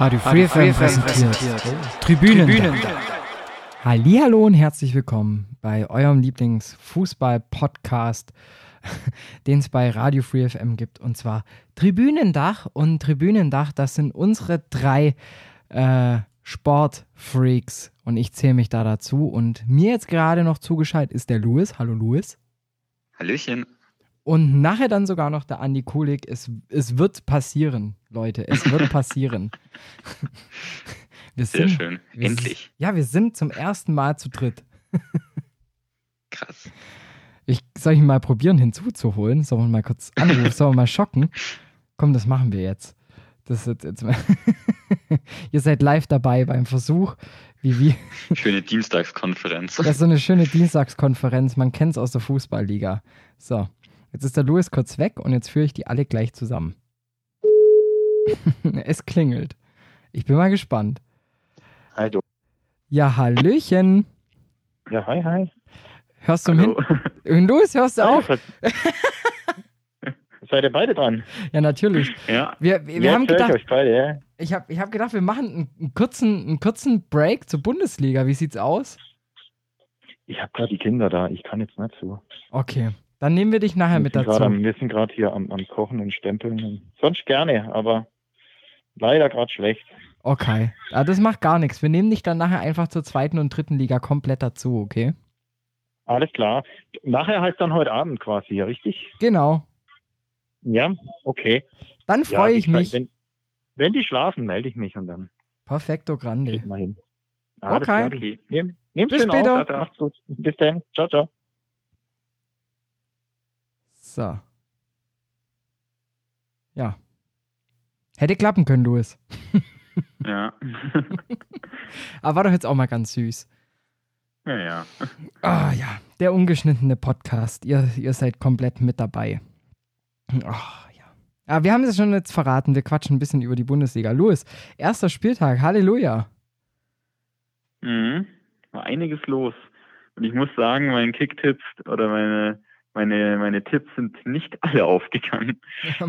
Radio Free FM präsentiert. Tribünen. Tribünen. Hallihallo und herzlich willkommen bei eurem Lieblingsfußball-Podcast, den es bei Radio Free FM gibt. Und zwar Tribünendach. Und Tribünendach, das sind unsere drei äh, Sportfreaks. Und ich zähle mich da dazu. Und mir jetzt gerade noch zugeschaltet ist der Louis. Hallo Louis. Hallöchen. Und nachher dann sogar noch der Andi Kulik. Es, es wird passieren, Leute. Es wird passieren. wir Sehr sind, schön. Endlich. ja, wir sind zum ersten Mal zu dritt. Krass. Ich soll ich mal probieren hinzuzuholen. Sollen wir mal kurz anrufen? Sollen wir mal schocken? Komm, das machen wir jetzt. Das ist jetzt Ihr seid live dabei beim Versuch, wie wir. Schöne Dienstagskonferenz. Das ist so eine schöne Dienstagskonferenz. Man kennt es aus der Fußballliga. So. Jetzt ist der Louis kurz weg und jetzt führe ich die alle gleich zusammen. es klingelt. Ich bin mal gespannt. Hi, du. Ja, Hallöchen. Ja, hi, hi. Hörst du Hallo. hin? Louis, hörst du auch? Seid ihr beide dran? Ja, natürlich. Ja. Wir, wir, wir ja, haben gedacht, ich, beide, ja. ich habe ich hab gedacht, wir machen einen, einen, kurzen, einen kurzen Break zur Bundesliga. Wie sieht's aus? Ich habe gerade die Kinder da. Ich kann jetzt nicht so. Okay. Dann nehmen wir dich nachher wir mit dazu. Am, wir sind gerade hier am, am, Kochen und Stempeln. Sonst gerne, aber leider gerade schlecht. Okay. Ja, das macht gar nichts. Wir nehmen dich dann nachher einfach zur zweiten und dritten Liga komplett dazu, okay? Alles klar. Nachher heißt dann heute Abend quasi, ja, richtig? Genau. Ja, okay. Dann freue ja, ich mich. Wenn, wenn, die schlafen, melde ich mich und dann. Perfekto grande. Mal hin. okay. okay. Nehm, Bis später. Gut. Bis dann. Ciao, ciao. So. Ja. Hätte klappen können, Louis. ja. Aber war doch jetzt auch mal ganz süß. Ja, ja. Ah, ja. Der ungeschnittene Podcast. Ihr, ihr seid komplett mit dabei. Ach, ja. Aber wir haben es schon jetzt verraten. Wir quatschen ein bisschen über die Bundesliga. Louis, erster Spieltag. Halleluja. Mhm. War einiges los. Und ich muss sagen, mein Kicktipps oder meine meine, meine Tipps sind nicht alle aufgegangen.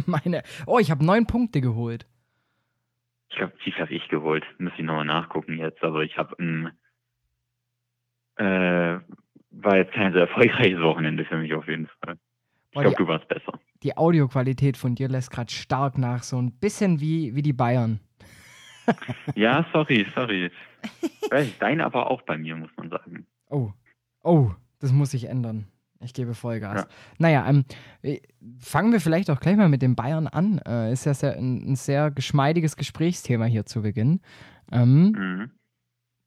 meine. Oh, ich habe neun Punkte geholt. Ich glaube, wie habe ich geholt? Muss ich nochmal nachgucken jetzt. Aber ich habe ein. Äh, war jetzt kein sehr erfolgreiches Wochenende für mich auf jeden Fall. Ich glaube, du warst besser. Die Audioqualität von dir lässt gerade stark nach, so ein bisschen wie, wie die Bayern. ja, sorry, sorry. Deine aber auch bei mir, muss man sagen. Oh, oh, das muss sich ändern. Ich gebe Vollgas. Ja. Naja, ähm, äh, fangen wir vielleicht auch gleich mal mit den Bayern an. Äh, ist ja sehr, ein, ein, sehr geschmeidiges Gesprächsthema hier zu Beginn. Ähm, mhm.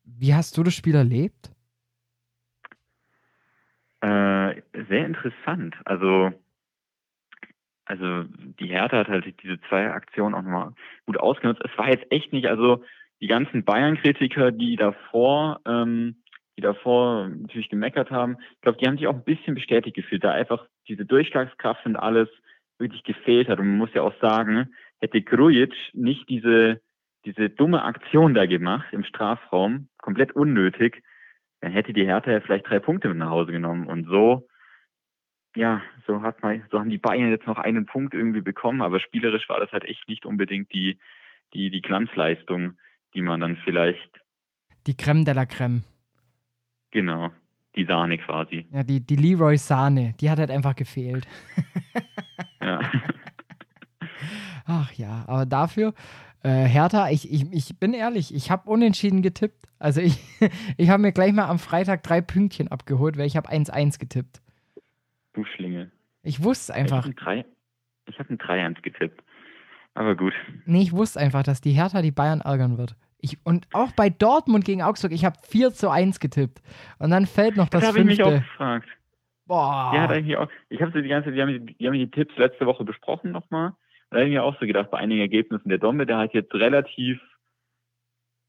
Wie hast du das Spiel erlebt? Äh, sehr interessant. Also, also die Hertha hat halt diese zwei Aktionen auch nochmal gut ausgenutzt. Es war jetzt echt nicht, also die ganzen Bayern-Kritiker, die davor ähm, die davor natürlich gemeckert haben, ich glaube, die haben sich auch ein bisschen bestätigt gefühlt, da einfach diese Durchschlagskraft und alles wirklich gefehlt hat. Und man muss ja auch sagen, hätte Grujic nicht diese, diese dumme Aktion da gemacht im Strafraum, komplett unnötig, dann hätte die Hertha ja vielleicht drei Punkte mit nach Hause genommen. Und so, ja, so hat man, so haben die Bayern jetzt noch einen Punkt irgendwie bekommen, aber spielerisch war das halt echt nicht unbedingt die, die, die Glanzleistung, die man dann vielleicht. Die Creme de la Creme. Genau, die Sahne quasi. Ja, die, die Leroy Sahne, die hat halt einfach gefehlt. ja. Ach ja, aber dafür, äh, Hertha, ich, ich, ich bin ehrlich, ich habe unentschieden getippt. Also ich, ich habe mir gleich mal am Freitag drei Pünktchen abgeholt, weil ich habe 1-1 getippt. Du Schlingel. Ich wusste einfach. Ich habe ein 3-1 getippt. Aber gut. Nee, ich wusste einfach, dass die Hertha die Bayern ärgern wird. Ich, und auch bei Dortmund gegen Augsburg, ich habe 4 zu 1 getippt. Und dann fällt noch das, das habe ich mich auch gefragt. Boah. Ja, da ich auch. Ich habe so die ganze, die haben, die haben die Tipps letzte Woche besprochen nochmal. Da habe ich mir auch so gedacht, bei einigen Ergebnissen der Dombe, der hat jetzt relativ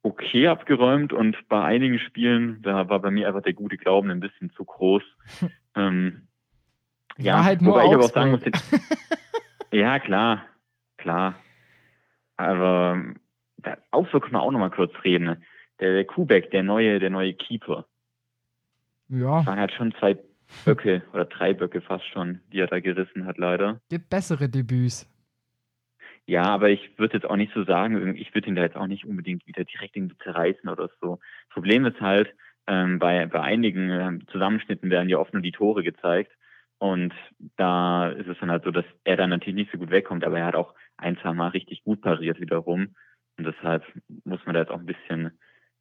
okay abgeräumt und bei einigen Spielen, da war bei mir einfach der gute Glauben ein bisschen zu groß. ähm, ja, halt nur wobei ich aber auch sagen muss, ja, klar, klar. Aber auch so können wir auch nochmal kurz reden. Der, der Kubek, der neue, der neue Keeper. Ja. Das waren halt schon zwei Böcke oder drei Böcke fast schon, die er da gerissen hat, leider. Gibt bessere Debüts. Ja, aber ich würde jetzt auch nicht so sagen, ich würde ihn da jetzt auch nicht unbedingt wieder direkt irgendwie zerreißen oder so. Problem ist halt, ähm, bei, bei einigen ähm, Zusammenschnitten werden ja oft nur die Tore gezeigt. Und da ist es dann halt so, dass er dann natürlich nicht so gut wegkommt, aber er hat auch ein, zwei Mal richtig gut pariert wiederum. Und deshalb muss man da jetzt auch ein bisschen,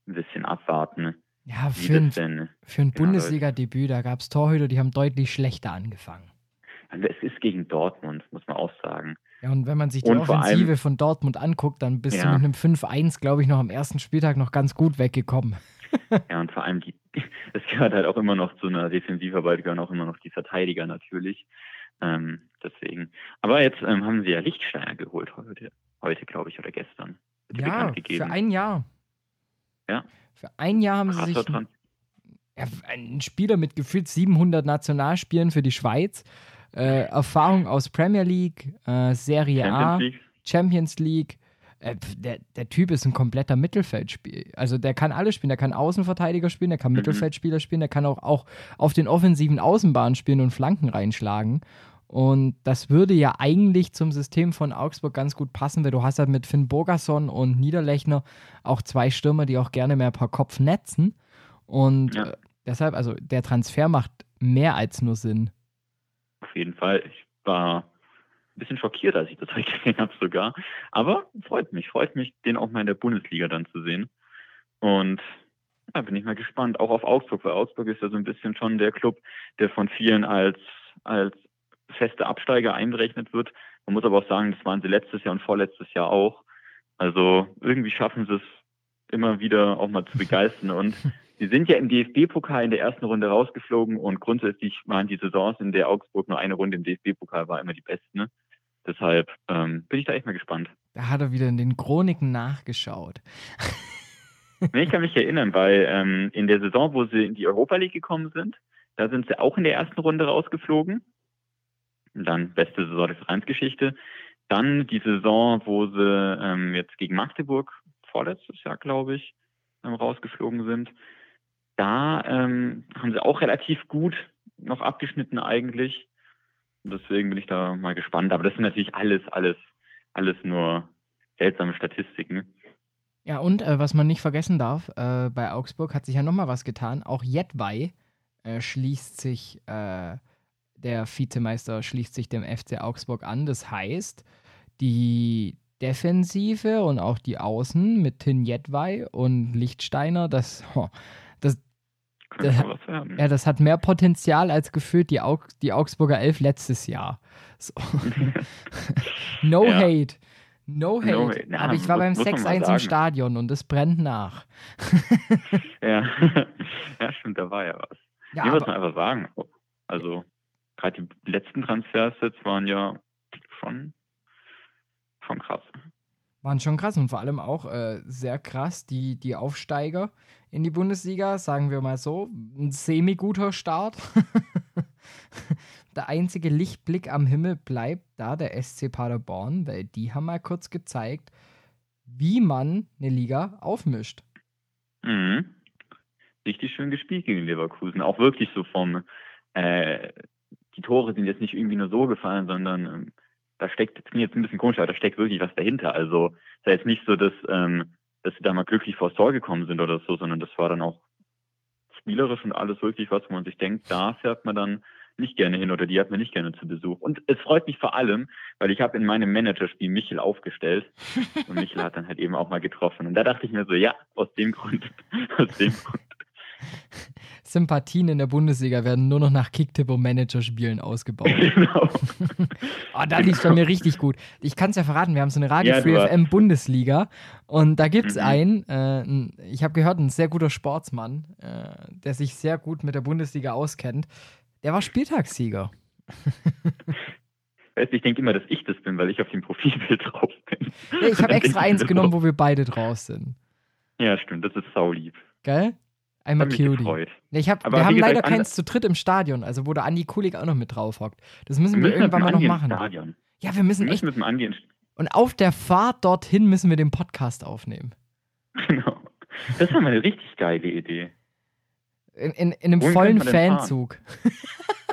ein bisschen abwarten. Ja, für ein, für ein genau Bundesliga-Debüt, da gab es Torhüter, die haben deutlich schlechter angefangen. Also es ist gegen Dortmund, muss man auch sagen. Ja, und wenn man sich die und Offensive allem, von Dortmund anguckt, dann bist ja. du mit einem 5-1, glaube ich, noch am ersten Spieltag noch ganz gut weggekommen. ja, und vor allem, die, es gehört halt auch immer noch zu einer Defensivarbeit, gehören auch immer noch die Verteidiger natürlich. Ähm, deswegen. Aber jetzt ähm, haben sie ja Lichtsteiner geholt heute, heute glaube ich, oder gestern. Ja, für ein Jahr. Ja. Für ein Jahr haben Krasser sie sich. Ja, einen Spieler mit gefühlt 700 Nationalspielen für die Schweiz, äh, Erfahrung aus Premier League, äh, Serie Champions A, League. Champions League. Äh, der, der Typ ist ein kompletter Mittelfeldspieler. Also der kann alles spielen. Der kann Außenverteidiger spielen, der kann mhm. Mittelfeldspieler spielen, der kann auch, auch auf den offensiven Außenbahnen spielen und Flanken reinschlagen. Und das würde ja eigentlich zum System von Augsburg ganz gut passen, weil du hast halt mit Finn Burgerson und Niederlechner auch zwei Stürmer, die auch gerne mehr per Kopf netzen. Und ja. Äh, deshalb, also der Transfer macht mehr als nur Sinn. Auf jeden Fall. Ich war ein bisschen schockiert, als ich das heute gesehen habe sogar. Aber freut mich, freut mich, den auch mal in der Bundesliga dann zu sehen. Und da bin ich mal gespannt, auch auf Augsburg, weil Augsburg ist ja so ein bisschen schon der Club, der von vielen als, als feste Absteiger einberechnet wird. Man muss aber auch sagen, das waren sie letztes Jahr und vorletztes Jahr auch. Also irgendwie schaffen sie es immer wieder auch mal zu begeistern. Und sie sind ja im DFB-Pokal in der ersten Runde rausgeflogen und grundsätzlich waren die Saisons, in der Augsburg nur eine Runde im DFB-Pokal war, immer die besten. Ne? Deshalb ähm, bin ich da echt mal gespannt. Da hat er wieder in den Chroniken nachgeschaut. ich kann mich erinnern, weil ähm, in der Saison, wo sie in die Europa League gekommen sind, da sind sie auch in der ersten Runde rausgeflogen dann beste Saison der Vereinsgeschichte. Dann die Saison, wo sie ähm, jetzt gegen Magdeburg vorletztes Jahr, glaube ich, ähm, rausgeflogen sind. Da ähm, haben sie auch relativ gut noch abgeschnitten eigentlich. Deswegen bin ich da mal gespannt. Aber das sind natürlich alles, alles, alles nur seltsame Statistiken. Ja, und äh, was man nicht vergessen darf, äh, bei Augsburg hat sich ja nochmal was getan. Auch Jedwai äh, schließt sich äh, der Vizemeister schließt sich dem FC Augsburg an. Das heißt, die Defensive und auch die Außen mit Tin Jedwai und Lichtsteiner, das, oh, das, das, ja, das hat mehr Potenzial als gefühlt die, Aug die Augsburger Elf letztes Jahr. So. no ja. hate. No hate. No hate. Ja, Aber ich war beim 6-1 im Stadion und es brennt nach. ja. ja, stimmt, da war ja was. Ja, muss man einfach sagen. Also, gerade die letzten Transfers jetzt waren ja schon, schon krass. Waren schon krass und vor allem auch äh, sehr krass, die, die Aufsteiger in die Bundesliga, sagen wir mal so. Ein semi-guter Start. der einzige Lichtblick am Himmel bleibt da der SC Paderborn, weil die haben mal kurz gezeigt, wie man eine Liga aufmischt. Mhm. Richtig schön gespielt gegen Leverkusen. Auch wirklich so vom, äh, die Tore sind jetzt nicht irgendwie nur so gefallen, sondern ähm, da steckt, das klingt jetzt ein bisschen komisch, aber da steckt wirklich was dahinter. Also es ist ja jetzt nicht so, dass, ähm, dass sie da mal glücklich vors Tor gekommen sind oder so, sondern das war dann auch spielerisch und alles wirklich was, wo man sich denkt, da fährt man dann nicht gerne hin oder die hat man nicht gerne zu Besuch. Und es freut mich vor allem, weil ich habe in meinem Managerspiel Michel aufgestellt und Michel hat dann halt eben auch mal getroffen. Und da dachte ich mir so, ja, aus dem Grund, aus dem Grund Sympathien in der Bundesliga werden nur noch nach Kicktipp und Managerspielen ausgebaut. Genau. oh, da liegt bei mir richtig gut. Ich kann es ja verraten, wir haben so eine Radio ja, Free FM Bundesliga und da gibt es mhm. einen, äh, ich habe gehört, ein sehr guter Sportsmann, äh, der sich sehr gut mit der Bundesliga auskennt. Der war Spieltagssieger. ich denke immer, dass ich das bin, weil ich auf dem Profilbild drauf bin. Ja, ich habe extra eins genommen, wo wir beide drauf sind. Ja, stimmt, das ist saulieb. Geil? Einmal. Ja, ich hab, wir haben leider keins zu dritt im Stadion, also wo der Andi Kulik auch noch mit drauf hockt. Das müssen wir, wir müssen irgendwann mal noch machen. Stadion. Ja, wir müssen, wir müssen echt. Mit dem Andi und auf der Fahrt dorthin müssen wir den Podcast aufnehmen. Genau. Das war mal eine richtig geile Idee. In, in, in einem Wohin vollen Fanzug.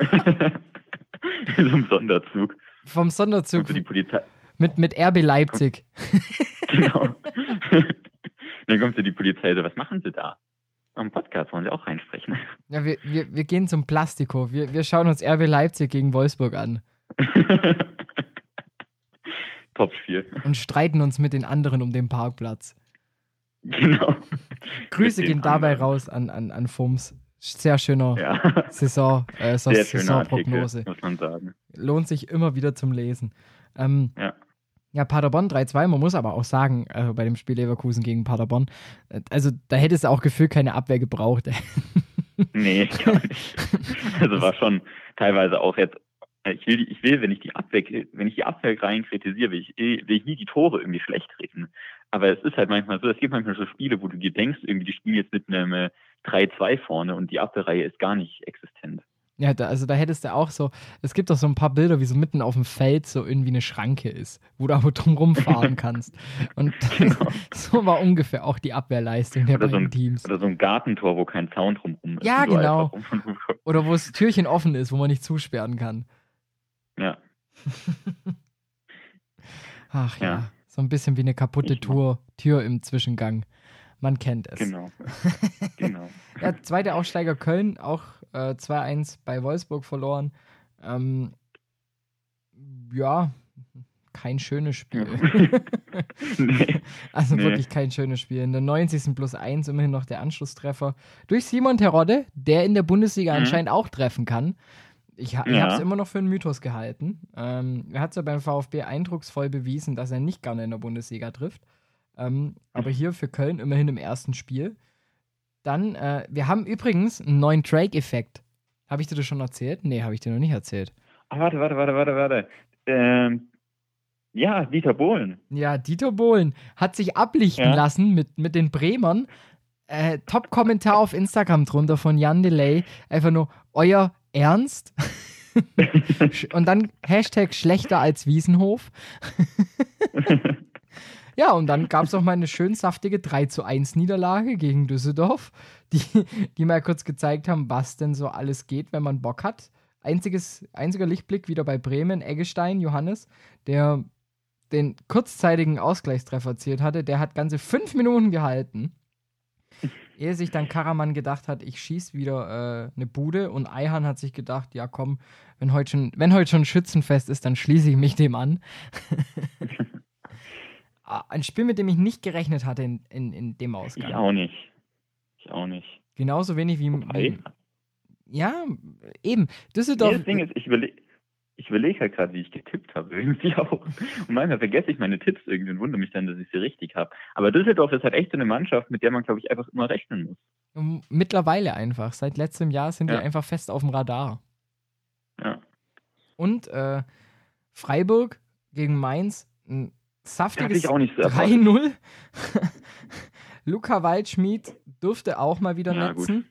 in so einem Sonderzug. Vom Sonderzug. die Polizei. mit, mit RB Leipzig. genau. dann kommt so die Polizei so, was machen sie da? Am Podcast wollen sie auch reinsprechen. Ja, wir, wir, wir gehen zum Plastiko. Wir, wir schauen uns RB Leipzig gegen Wolfsburg an. Top-Spiel. Und streiten uns mit den anderen um den Parkplatz. Genau. Grüße gehen dabei raus an, an, an Fums. Sehr schöner ja. Saison, äh, Saisonprognose. muss man sagen. Lohnt sich immer wieder zum Lesen. Ähm, ja. Ja, Paderborn 3-2. Man muss aber auch sagen, äh, bei dem Spiel Leverkusen gegen Paderborn, äh, also da hätte es auch gefühlt keine Abwehr gebraucht. nee, gar nicht. Also war schon teilweise auch jetzt ich will, ich will, wenn ich die Abwehr, wenn ich die Abwehr rein kritisiere, will ich, will ich nie die Tore irgendwie schlecht reden. Aber es ist halt manchmal so, es gibt manchmal so Spiele, wo du dir denkst, irgendwie die spielen jetzt mit einem 3-2 äh, vorne und die Abwehrreihe ist gar nicht existent. Ja, da, also da hättest du auch so, es gibt doch so ein paar Bilder, wie so mitten auf dem Feld so irgendwie eine Schranke ist, wo du aber drumrum fahren kannst. Und genau. so war ungefähr auch die Abwehrleistung der oder beiden so ein, Teams. Oder so ein Gartentor, wo kein Zaun drumrum ist. Ja, genau. Oder wo das Türchen offen ist, wo man nicht zusperren kann. Ja. Ach ja. ja. so ein bisschen wie eine kaputte Tour, Tür im Zwischengang. Man kennt es. Genau. genau. ja, zweiter Aufsteiger Köln, auch äh, 2-1 bei Wolfsburg verloren. Ähm, ja, kein schönes Spiel. nee. Also nee. wirklich kein schönes Spiel. In der 90. plus 1 immerhin noch der Anschlusstreffer durch Simon Terodde, der in der Bundesliga mhm. anscheinend auch treffen kann. Ich, ha ja. habe es immer noch für einen Mythos gehalten. Ähm, er hat es ja beim VfB eindrucksvoll bewiesen, dass er nicht gerne in der Bundesliga trifft. Ähm, aber hier für Köln immerhin im ersten Spiel. Dann, äh, wir haben übrigens einen neuen Drake-Effekt. Habe ich dir das schon erzählt? Nee, habe ich dir noch nicht erzählt. Ah, warte, warte, warte, warte, warte. Ähm, ja, Dieter Bohlen. Ja, Dieter Bohlen hat sich ablichten ja. lassen mit, mit den Bremern. Äh, Top-Kommentar auf Instagram drunter von Jan Delay. Einfach nur, euer Ernst? und dann Hashtag schlechter als Wiesenhof. ja, und dann gab es auch mal eine schön saftige 3 zu 1 Niederlage gegen Düsseldorf, die, die mal kurz gezeigt haben, was denn so alles geht, wenn man Bock hat. Einziges, einziger Lichtblick wieder bei Bremen, Eggestein, Johannes, der den kurzzeitigen Ausgleichstreffer erzielt hatte, der hat ganze fünf Minuten gehalten ehe sich dann Karaman gedacht hat, ich schieße wieder äh, eine Bude und Eihan hat sich gedacht, ja komm, wenn heute schon, wenn heute schon Schützenfest ist, dann schließe ich mich dem an. Ein Spiel, mit dem ich nicht gerechnet hatte in, in, in dem Ausgang. Ich auch nicht. Ich auch nicht. Genauso wenig wie. wie ja, eben. Düsseldorf. das Ding ist, ich überlege ich überlege halt gerade, wie ich getippt habe, irgendwie auch. Und manchmal vergesse ich meine Tipps irgendwie und wundere mich dann, dass ich sie richtig habe. Aber Düsseldorf ist halt echt so eine Mannschaft, mit der man, glaube ich, einfach immer rechnen muss. Mittlerweile einfach. Seit letztem Jahr sind ja. die einfach fest auf dem Radar. Ja. Und äh, Freiburg gegen Mainz, ein saftiges so 3-0. Luca Waldschmied durfte auch mal wieder ja, netzen. Gut.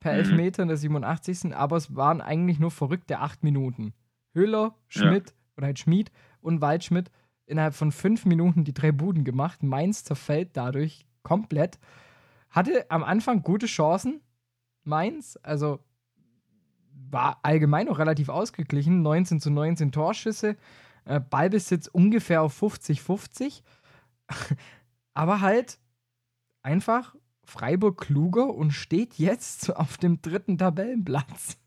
Per mhm. Elfmeter in der 87. Aber es waren eigentlich nur verrückte acht Minuten. Höhler, Schmidt ja. oder halt Schmied und Waldschmidt innerhalb von fünf Minuten die drei Buden gemacht. Mainz zerfällt dadurch komplett. Hatte am Anfang gute Chancen, Mainz, also war allgemein noch relativ ausgeglichen. 19 zu 19 Torschüsse, äh, Ballbesitz ungefähr auf 50-50. Aber halt einfach Freiburg kluger und steht jetzt auf dem dritten Tabellenplatz.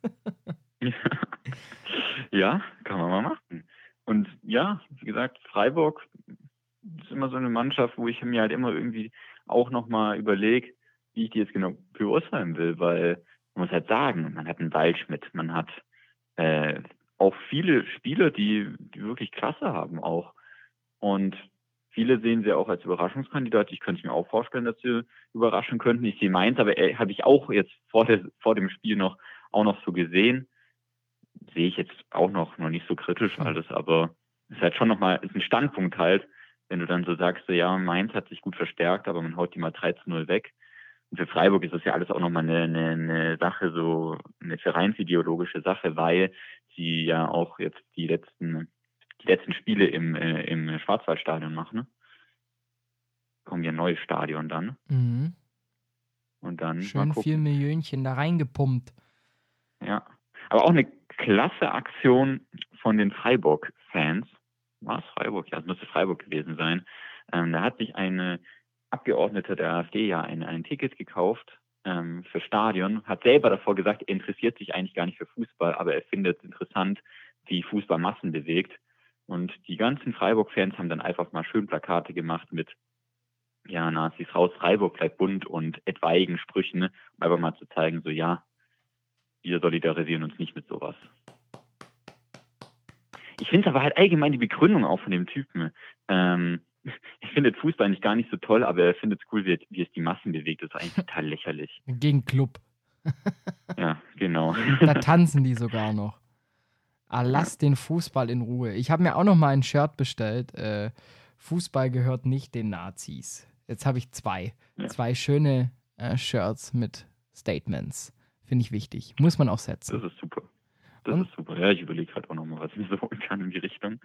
Ja, kann man mal machen. Und ja, wie gesagt, Freiburg ist immer so eine Mannschaft, wo ich mir halt immer irgendwie auch nochmal überlege, wie ich die jetzt genau beurteilen will, weil man muss halt sagen, man hat einen Waldschmidt, man hat äh, auch viele Spieler, die, die wirklich Klasse haben auch. Und viele sehen sie auch als Überraschungskandidat. Ich könnte mir auch vorstellen, dass sie überraschen könnten. Ich sehe meins, aber äh, habe ich auch jetzt vor, der, vor dem Spiel noch auch noch so gesehen sehe ich jetzt auch noch, noch nicht so kritisch hm. alles, aber es ist halt schon nochmal, ist ein Standpunkt halt, wenn du dann so sagst, so, ja, Mainz hat sich gut verstärkt, aber man haut die mal 3 zu 0 weg. Und für Freiburg ist das ja alles auch nochmal eine, eine, eine Sache, so eine vereinsideologische Sache, weil sie ja auch jetzt die letzten, die letzten Spiele im, äh, im Schwarzwaldstadion machen. Kommen ja ein neues Stadion dann. Mhm. Und dann. Schön viel Millionchen da reingepumpt. Ja. Aber auch eine klasse Aktion von den Freiburg-Fans. war es Freiburg? Ja, es müsste Freiburg gewesen sein. Ähm, da hat sich eine Abgeordnete der AfD ja ein, ein Ticket gekauft ähm, für Stadion, hat selber davor gesagt, er interessiert sich eigentlich gar nicht für Fußball, aber er findet es interessant, wie Fußball Massen bewegt. Und die ganzen Freiburg-Fans haben dann einfach mal schön Plakate gemacht mit ja, Nazis raus, Freiburg bleibt bunt und etwaigen Sprüchen, um einfach mal zu zeigen, so ja, wir solidarisieren uns nicht mit sowas. Ich finde aber halt allgemein die Begründung auch von dem Typen. Ähm, ich finde Fußball nicht gar nicht so toll, aber er findet es cool, wie, wie, es die Massen bewegt. Das ist eigentlich total lächerlich. Gegen Club. ja, genau. Da tanzen die sogar noch. Ah, lass den Fußball in Ruhe. Ich habe mir auch noch mal ein Shirt bestellt. Äh, Fußball gehört nicht den Nazis. Jetzt habe ich zwei. Ja. Zwei schöne äh, Shirts mit Statements. Finde ich wichtig. Muss man auch setzen. Das ist super. Das Und? ist super. Ja, ich überlege gerade auch noch mal, was ich so holen kann in die Richtung.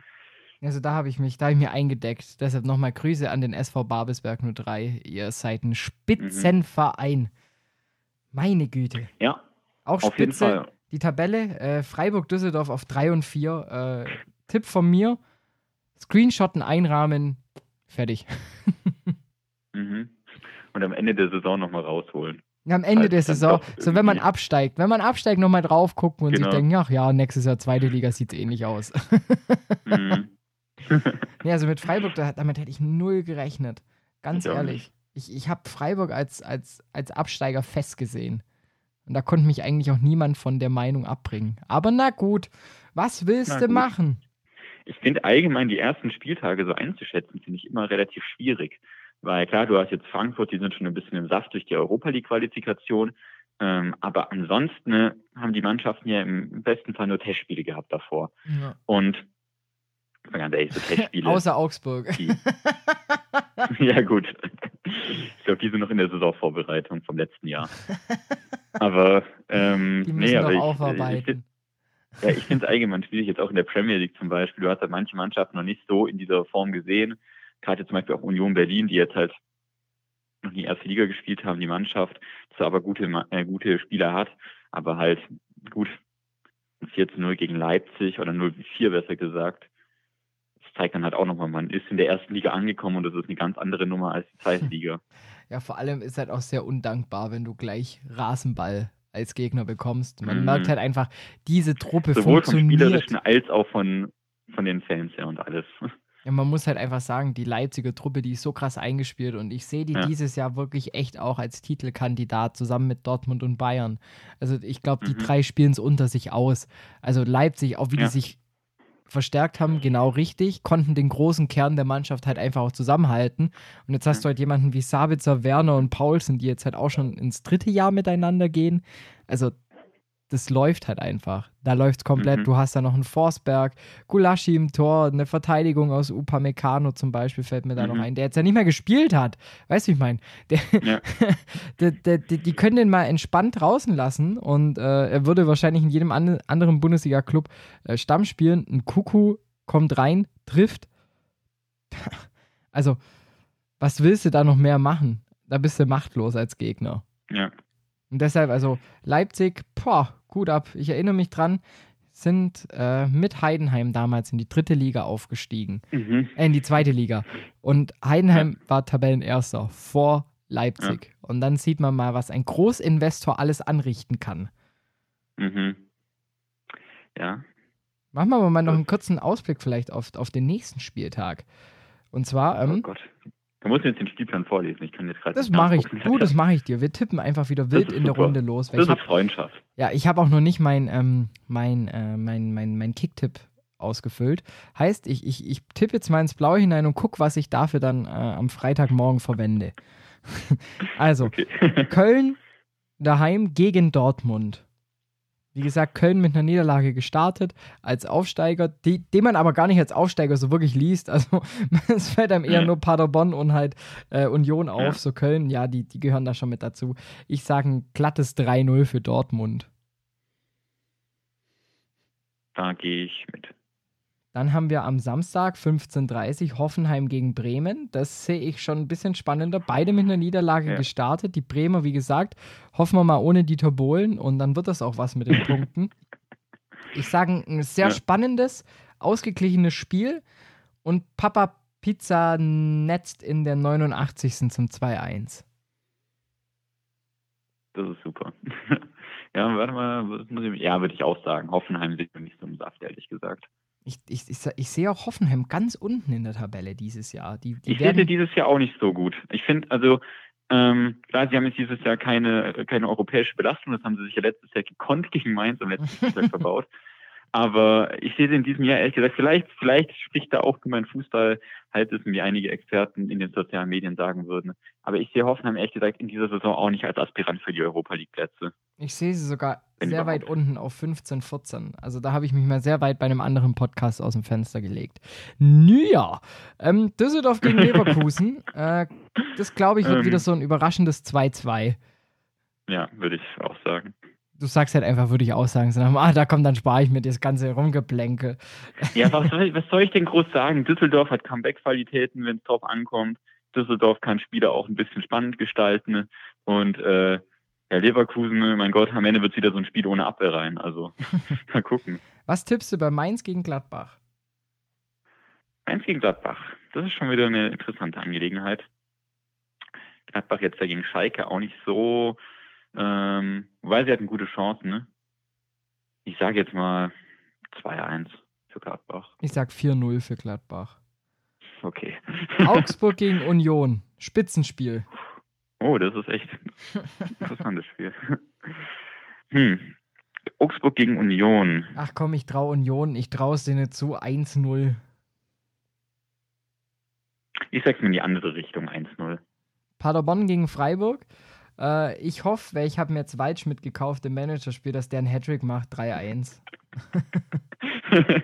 Also da habe ich mich, da habe ich mir eingedeckt. Deshalb nochmal Grüße an den SV Babelsberg 03. Ihr seid ein Spitzenverein. Mhm. Meine Güte. Ja. Auch Spitze. Die Tabelle, äh, Freiburg-Düsseldorf auf 3 und 4. Äh, Tipp von mir: Screenshotten einrahmen, fertig. mhm. Und am Ende der Saison nochmal rausholen. Am Ende der Saison, so wenn man absteigt, wenn man absteigt, nochmal drauf gucken und genau. sich denken, ach ja, nächstes Jahr zweite Liga sieht es ähnlich aus. mhm. ja, also mit Freiburg, damit hätte ich null gerechnet. Ganz ich ehrlich. Ich, ich habe Freiburg als, als, als Absteiger festgesehen. Und da konnte mich eigentlich auch niemand von der Meinung abbringen. Aber na gut, was willst du machen? Ich finde allgemein die ersten Spieltage so einzuschätzen, finde ich immer relativ schwierig. Weil klar, du hast jetzt Frankfurt, die sind schon ein bisschen im Saft durch die Europa League-Qualifikation. Ähm, aber ansonsten ne, haben die Mannschaften ja im besten Fall nur Testspiele gehabt davor. Ja. Und ganz ehrlich, so Testspiele. Außer Augsburg. Die, ja, gut. Ich glaube, die sind noch in der Saisonvorbereitung vom letzten Jahr. Aber, ähm, die müssen nee, aber ich, aufarbeiten. Ich, ja, ich finde es allgemein schwierig, jetzt auch in der Premier League zum Beispiel. Du hast halt manche Mannschaften noch nicht so in dieser Form gesehen. Gerade zum Beispiel auch Union Berlin, die jetzt halt noch nie erste Liga gespielt haben, die Mannschaft, das aber gute, äh, gute Spieler hat, aber halt gut 4 zu 0 gegen Leipzig oder 0 4 besser gesagt zeigt dann halt auch nochmal, man ist in der ersten Liga angekommen und das ist eine ganz andere Nummer als die zweite Liga. Ja, vor allem ist halt auch sehr undankbar, wenn du gleich Rasenball als Gegner bekommst. Man mhm. merkt halt einfach, diese Truppe Sowohl funktioniert. Sowohl vom Spielerischen als auch von, von den Fans her und alles. Ja, man muss halt einfach sagen, die Leipziger Truppe, die ist so krass eingespielt und ich sehe die ja. dieses Jahr wirklich echt auch als Titelkandidat zusammen mit Dortmund und Bayern. Also ich glaube, die mhm. drei spielen es unter sich aus. Also Leipzig, auch wie ja. die sich verstärkt haben, genau richtig, konnten den großen Kern der Mannschaft halt einfach auch zusammenhalten. Und jetzt hast du halt jemanden wie Sabitzer, Werner und Paulsen, die jetzt halt auch schon ins dritte Jahr miteinander gehen. Also das läuft halt einfach. Da läuft es komplett. Mhm. Du hast da noch einen Forsberg, Gulaschi im Tor, eine Verteidigung aus Upamecano zum Beispiel fällt mir da mhm. noch ein, der jetzt ja nicht mehr gespielt hat. Weißt du, wie ich meine? Ja. die können den mal entspannt draußen lassen und äh, er würde wahrscheinlich in jedem an anderen Bundesliga-Club äh, Stamm spielen. Ein Kuku kommt rein, trifft. also, was willst du da noch mehr machen? Da bist du machtlos als Gegner. Ja. Und deshalb, also Leipzig, boah, gut ab. Ich erinnere mich dran, sind äh, mit Heidenheim damals in die dritte Liga aufgestiegen. Mhm. Äh, in die zweite Liga. Und Heidenheim ja. war Tabellenerster vor Leipzig. Ja. Und dann sieht man mal, was ein Großinvestor alles anrichten kann. Mhm. Ja. Machen wir mal noch einen kurzen Ausblick vielleicht auf, auf den nächsten Spieltag. Und zwar. Ähm, oh Gott. Du musst jetzt den Spielplan vorlesen. Ich kann jetzt gerade. Das mache ich. Du, das mache ich dir. Wir tippen einfach wieder wild in der Runde los. Das ist Freundschaft. Ja, ich habe auch noch nicht mein, ähm, mein, äh, mein, mein, mein Kicktipp ausgefüllt. Heißt, ich, ich, ich tippe jetzt mal ins Blaue hinein und gucke, was ich dafür dann äh, am Freitagmorgen verwende. also. Köln daheim gegen Dortmund. Wie gesagt, Köln mit einer Niederlage gestartet als Aufsteiger, die, den man aber gar nicht als Aufsteiger so wirklich liest. Also es fällt einem eher nur Paderborn und halt äh, Union auf. Ja. So Köln, ja, die, die gehören da schon mit dazu. Ich sage ein glattes 3-0 für Dortmund. Da gehe ich mit. Dann haben wir am Samstag 15.30 Uhr Hoffenheim gegen Bremen. Das sehe ich schon ein bisschen spannender. Beide mit einer Niederlage ja. gestartet. Die Bremer, wie gesagt, hoffen wir mal ohne Dieter Bohlen und dann wird das auch was mit den Punkten. Ich sage ein sehr ja. spannendes, ausgeglichenes Spiel. Und Papa Pizza netzt in der 89. zum 2-1. Das ist super. ja, warte mal, ja, würde ich auch sagen. Hoffenheim sieht mir nicht so im Saft, ehrlich gesagt. Ich, ich, ich, ich, sehe auch Hoffenheim ganz unten in der Tabelle dieses Jahr. Die, die ich sehe sie dieses Jahr auch nicht so gut. Ich finde, also, ähm, klar, sie haben jetzt dieses Jahr keine, keine europäische Belastung, das haben sie sich ja letztes Jahr gekonnt gegen Mainz am letzten Spieltag verbaut. Aber ich sehe sie in diesem Jahr ehrlich gesagt, vielleicht, vielleicht spricht da auch mein Fußball Halbwissen, wie einige Experten in den sozialen Medien sagen würden. Aber ich sehe Hoffenheim ehrlich gesagt in dieser Saison auch nicht als Aspirant für die Europa League Plätze. Ich sehe sie sogar Wenn sehr weit unten auf 15, 14. Also da habe ich mich mal sehr weit bei einem anderen Podcast aus dem Fenster gelegt. Naja, ähm, Düsseldorf gegen Leverkusen. äh, das glaube ich wird ähm, wieder so ein überraschendes 2-2. Ja, würde ich auch sagen du sagst halt einfach, würde ich auch sagen, so ah, da kommt, dann spare ich mir das ganze Rumgeplänke. Ja, was soll, was soll ich denn groß sagen? Düsseldorf hat Comeback-Qualitäten, wenn es drauf ankommt. Düsseldorf kann Spieler auch ein bisschen spannend gestalten. Und äh, ja, Leverkusen, mein Gott, am Ende wird es wieder so ein Spiel ohne Abwehr rein. Also, mal gucken. Was tippst du bei Mainz gegen Gladbach? Mainz gegen Gladbach. Das ist schon wieder eine interessante Angelegenheit. Gladbach jetzt dagegen Schalke auch nicht so ähm, weil sie hatten gute Chancen, ne? Ich sage jetzt mal 2-1 für Gladbach. Ich sag 4-0 für Gladbach. Okay. Augsburg gegen Union. Spitzenspiel. Oh, das ist echt ein interessantes Spiel. Hm. Augsburg gegen Union. Ach komm, ich traue Union. Ich traue es denen zu. 1-0. Ich sag's mir in die andere Richtung. 1-0. Paderborn gegen Freiburg. Äh, ich hoffe, weil ich habe mir jetzt Waldschmidt gekauft im Managerspiel, dass der einen Hattrick macht, 3-1.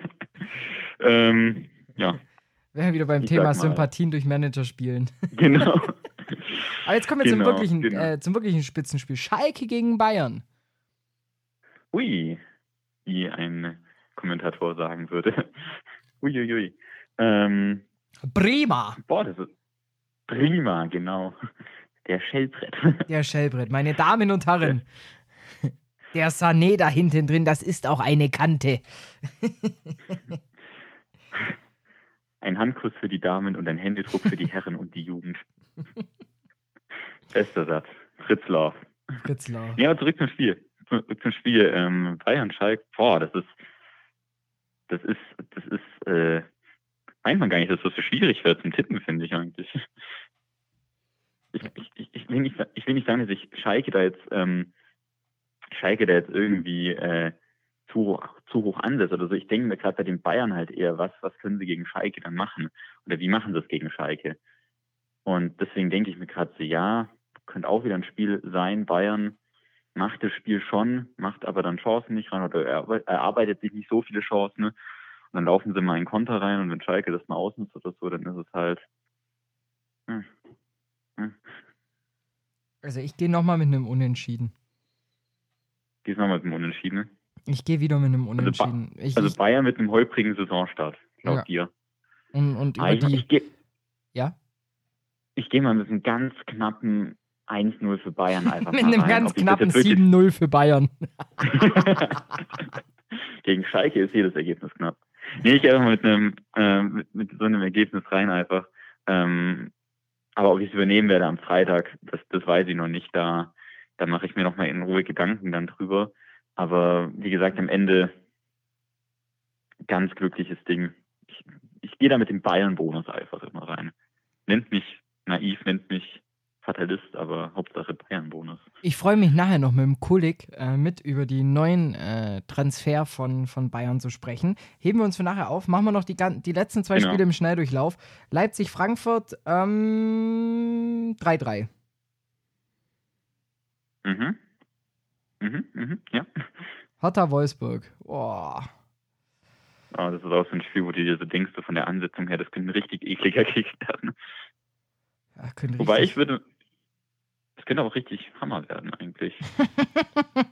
ähm, ja. Wären wir wieder beim ich Thema Sympathien durch Manager spielen. Genau. Aber jetzt kommen wir genau, zum, wirklichen, genau. äh, zum wirklichen Spitzenspiel. Schalke gegen Bayern. Ui, wie ein Kommentator sagen würde. Uiuiui. Ähm, prima. Boah, das ist prima, genau. Der Schellbrett. Der Schellbrett. Meine Damen und Herren. Der Sané da hinten drin, das ist auch eine Kante. Ein Handkuss für die Damen und ein Händedruck für die Herren und die Jugend. Bester Satz. Fritz Lauf. Fritz Lauf. Ja, zurück zum Spiel. Zurück zum Spiel. Ähm, Bayern Schalke. Boah, das ist, das ist, das ist, äh, meint man gar nicht, dass das so schwierig wird zum Tippen, finde ich eigentlich ich, ich, ich, will nicht, ich will nicht sagen, dass ich Schalke da jetzt, ähm, Schalke da jetzt irgendwie äh, zu, zu hoch ansetzt oder so. Ich denke mir gerade bei den Bayern halt eher, was, was können sie gegen Schalke dann machen? Oder wie machen sie es gegen Schalke? Und deswegen denke ich mir gerade so, ja, könnte auch wieder ein Spiel sein. Bayern macht das Spiel schon, macht aber dann Chancen nicht rein oder erarbeitet sich nicht so viele Chancen. Ne? Und dann laufen sie mal in Konter rein und wenn Schalke das mal ausnutzt oder so, dann ist es halt, hm, also ich gehe nochmal mit einem Unentschieden. Gehst nochmal mit einem Unentschieden? Ich gehe wieder mit einem Unentschieden. Also, ba ich, also Bayern mit einem holprigen Saisonstart, laut ja. dir. Und, und über also die... Ich geh, ja? Ich gehe mal mit einem ganz knappen 1-0 für Bayern einfach Mit einem ganz knappen 7-0 für Bayern. Gegen Schalke ist jedes Ergebnis knapp. Nee, ich gehe einfach mit einem, äh, mit, mit, so einem Ergebnis rein einfach. Ähm, aber ob ich es übernehmen werde am Freitag, das, das weiß ich noch nicht. Da, da mache ich mir noch mal in Ruhe Gedanken dann drüber. Aber wie gesagt, am Ende ganz glückliches Ding. Ich, ich gehe da mit dem Bayern-Bonus einfach immer rein. Nennt mich naiv, nennt mich Fatalist, aber Hauptsache Bayern-Bonus. Ich freue mich nachher noch mit dem Kulik äh, mit über die neuen äh, Transfer von, von Bayern zu sprechen. Heben wir uns für nachher auf. Machen wir noch die, die letzten zwei genau. Spiele im Schnelldurchlauf. Leipzig-Frankfurt 3-3. Ähm, mhm. Mhm, mhm, ja. Hertha-Wolfsburg. Oh. Oh, das ist auch so ein Spiel, wo du dir so denkst, so von der Ansetzung her, das könnte ein richtig ekliger Kick werden. Ja, Wobei ich würde, könnte auch richtig Hammer werden eigentlich.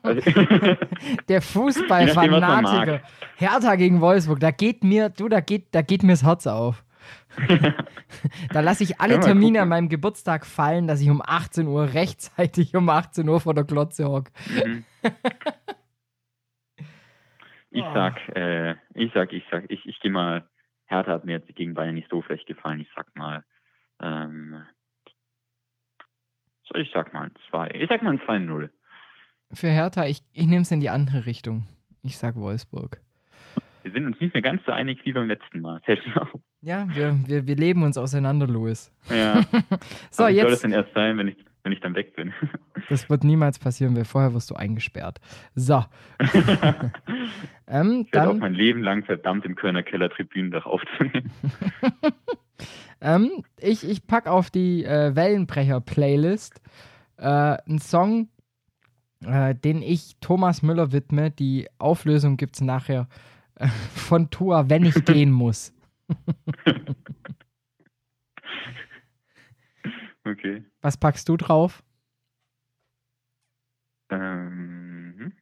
Der Fußballfanatiker. Hertha gegen Wolfsburg, da geht mir, du, da geht, da geht mir das Herz auf. da lasse ich alle Termine an meinem Geburtstag fallen, dass ich um 18 Uhr rechtzeitig um 18 Uhr vor der Glotze hocke. Mhm. ich sag, äh, ich sag, ich sag, ich, ich gehe mal Hertha hat mir jetzt gegen Bayern nicht so schlecht gefallen. Ich sag mal, ähm, ich sag mal ein 2. Ich sag mal ein 2-0. Für Hertha, ich, ich nehme es in die andere Richtung. Ich sag Wolfsburg. Wir sind uns nicht mehr ganz so einig wie beim letzten Mal. Ja, wir, wir, wir leben uns auseinander, Louis. Ja. so, Aber wie jetzt. soll das denn erst sein, wenn ich, wenn ich dann weg bin? Das wird niemals passieren, weil vorher wirst du eingesperrt. So. ähm, Ich werde auch dann, mein Leben lang verdammt im Kölner Keller Tribünendach aufzunehmen. Ähm, ich, ich pack auf die äh, Wellenbrecher-Playlist äh, einen Song, äh, den ich Thomas Müller widme. Die Auflösung gibt es nachher äh, von Tua, wenn ich gehen muss. Okay. Was packst du drauf? Ähm.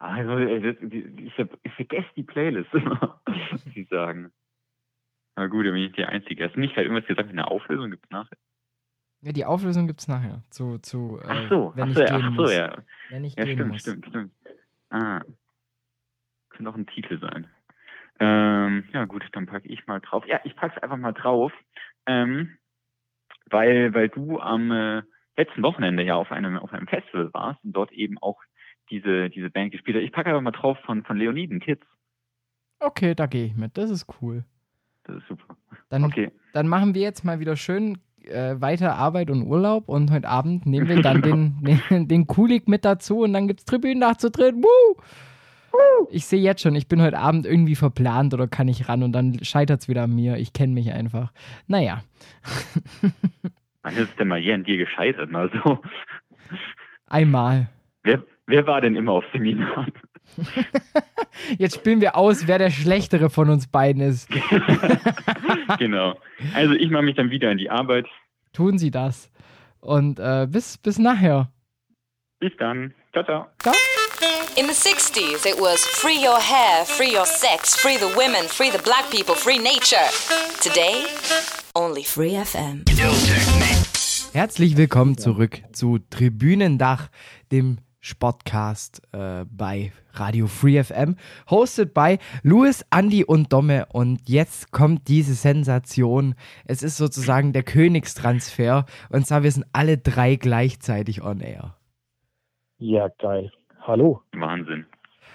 Also, äh, das- die- ich, ver- ich vergesse die Playlist immer, muss ich sagen. Na gut, dann bin ich die Einzige. Hast du nicht halt irgendwas gesagt mit einer Auflösung gibt nachher? Ja, die Auflösung gibt es nachher. Zu, zu, äh, Ach so, wenn ach ich so, gehen ja, ach so, muss. ja. Wenn ich Ja, gehen stimmt, muss. stimmt, stimmt. Ah. Könnte auch ein Titel sein. Ähm, ja, gut, dann packe ich mal drauf. Ja, ich pack's einfach mal drauf. Ähm, weil, weil du am äh, letzten Wochenende ja auf einem, auf einem Festival warst und dort eben auch diese, diese Band gespielt hast. Ich packe einfach mal drauf von, von Leoniden Kids. Okay, da gehe ich mit. Das ist cool. Das ist super. Dann, Okay. dann machen wir jetzt mal wieder schön äh, weiter Arbeit und Urlaub und heute Abend nehmen wir dann den, den, den Kulik mit dazu und dann gibt's Tribünendach zu dritt. Woo! Ich sehe jetzt schon, ich bin heute Abend irgendwie verplant oder kann ich ran und dann scheitert's wieder an mir. Ich kenne mich einfach. Naja, Wann ist es denn mal hier an dir gescheitert? Also, einmal. wer, wer war denn immer auf Seminaren? Jetzt spielen wir aus, wer der Schlechtere von uns beiden ist. genau. Also, ich mache mich dann wieder an die Arbeit. Tun Sie das. Und äh, bis, bis nachher. Bis dann. Ciao, ciao. In the 60s, it was free your hair, free your sex, free the women, free the black people, free nature. Today, only free FM. Herzlich willkommen zurück zu Tribünendach, dem Sportcast äh, bei Radio Free FM, hosted by Louis, Andy und Domme. Und jetzt kommt diese Sensation. Es ist sozusagen der Königstransfer. Und zwar, wir sind alle drei gleichzeitig on air. Ja, geil. Hallo. Wahnsinn.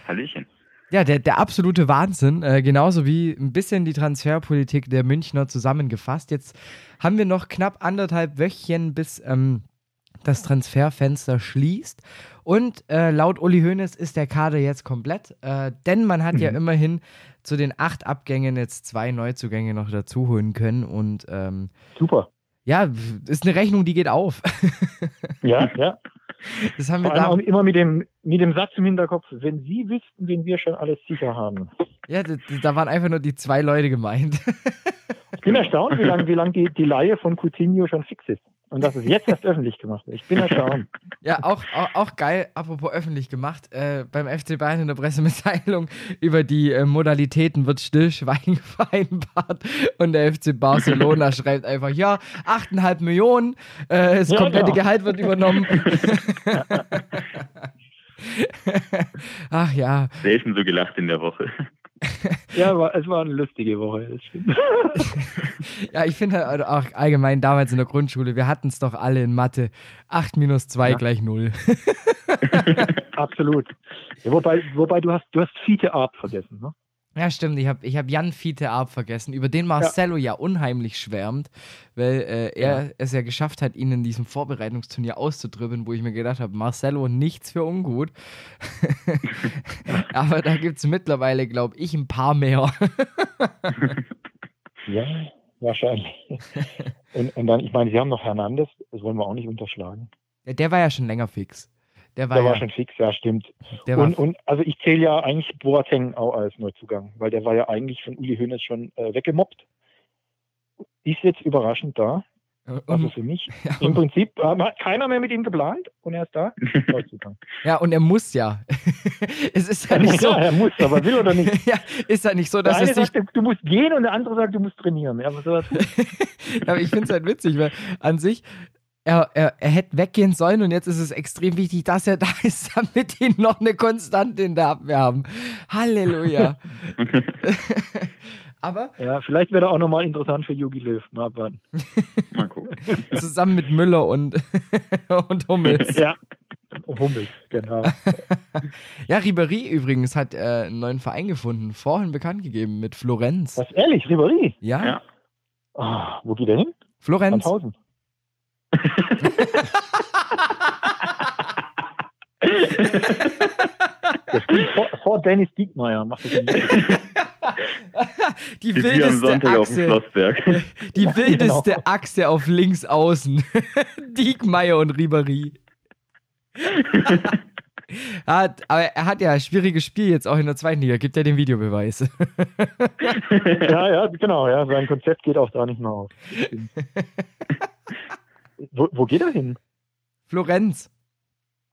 Hallöchen. Ja, der, der absolute Wahnsinn. Äh, genauso wie ein bisschen die Transferpolitik der Münchner zusammengefasst. Jetzt haben wir noch knapp anderthalb Wöchchen, bis ähm, das Transferfenster schließt. Und äh, laut Uli Hoeneß ist der Kader jetzt komplett. Äh, denn man hat ja immerhin zu den acht Abgängen jetzt zwei Neuzugänge noch dazu holen können. Und ähm, Super. ja, ist eine Rechnung, die geht auf. Ja, ja. Das haben wir Vor allem auch immer mit dem, mit dem Satz im Hinterkopf, wenn Sie wüssten, wen wir schon alles sicher haben. Ja, da, da waren einfach nur die zwei Leute gemeint. Ich bin erstaunt, wie lange wie lang die, die Laie von Coutinho schon fix ist. Und dass es jetzt erst öffentlich gemacht wird. Ich bin erstaunt. Ja, auch, auch, auch geil, apropos öffentlich gemacht, äh, beim FC Bayern in der Pressemitteilung über die äh, Modalitäten wird Stillschweigen vereinbart und der FC Barcelona schreibt einfach, ja, 8,5 Millionen, äh, das Ja, komplette genau. Gehalt wird übernommen. Ach ja, Selten so gelacht in der Woche. Ja, war, es war eine lustige Woche, ja, ich finde halt auch allgemein damals in der Grundschule, wir hatten es doch alle in Mathe, 8 minus 2 Ja. gleich 0. Absolut. Ja, wobei, wobei du hast, du hast Fiete Art vergessen, ne? Ja, stimmt. Ich habe ich hab Jan Fiete Arp vergessen, über den Marcelo ja, unheimlich schwärmt, weil äh, er Ja. es ja geschafft hat, ihn in diesem Vorbereitungsturnier auszudribbeln, wo ich mir gedacht habe, Marcelo nichts für ungut. Aber da gibt es mittlerweile, glaube ich, ein paar mehr. Ja, wahrscheinlich. Und, und dann, ich meine, sie haben noch Hernandez, das wollen wir auch nicht unterschlagen. Ja, der war ja schon länger fix. Der war Der ja, war schon fix, ja, stimmt. der Und, und also ich zähle ja eigentlich Boateng auch als Neuzugang, weil der war ja eigentlich von Uli Hoeneß schon äh, weggemobbt. Ist jetzt überraschend da, also und, für mich. ja, Im Prinzip äh, hat keiner mehr mit ihm geplant und er ist da. Neuzugang. ja, und er muss ja. es ist ja nicht so. Ja, er muss, aber will oder nicht. ja, ist ja nicht so, Der dass eine es sich sagt, du musst gehen und der andere sagt, du musst trainieren. Ja, aber sowas, Aber ich finde es halt witzig, weil an sich er, er, er hätte weggehen sollen und jetzt ist es extrem wichtig, dass er da ist, damit die noch eine Konstante in der Abwehr haben. Halleluja. Aber. Ja, vielleicht wäre er auch nochmal interessant für Jogi Löw. Mal abwarten. Mal gucken. Zusammen mit Müller und, und Hummels. Ja. Hummels, genau. ja, Ribery übrigens hat äh, einen neuen Verein gefunden, vorhin bekannt gegeben mit Florenz. Was, ehrlich, Ribery? Ja. Ja. Ah, wo geht er hin? Florenz. Sandhausen. Der spielt vor, vor Dennis Diekmeyer. Macht das. Die Die wildeste Sonntag auf dem Achse. Die wildeste Genau. Achse auf links außen. Diekmeyer und Ribery. hat, aber er hat ja ein schwieriges Spiel jetzt auch in der zweiten Liga. Gibt ja den Videobeweis. ja, ja, genau. Ja, sein Konzept geht auch da nicht mehr auf. Wo, wo geht er hin? Florenz.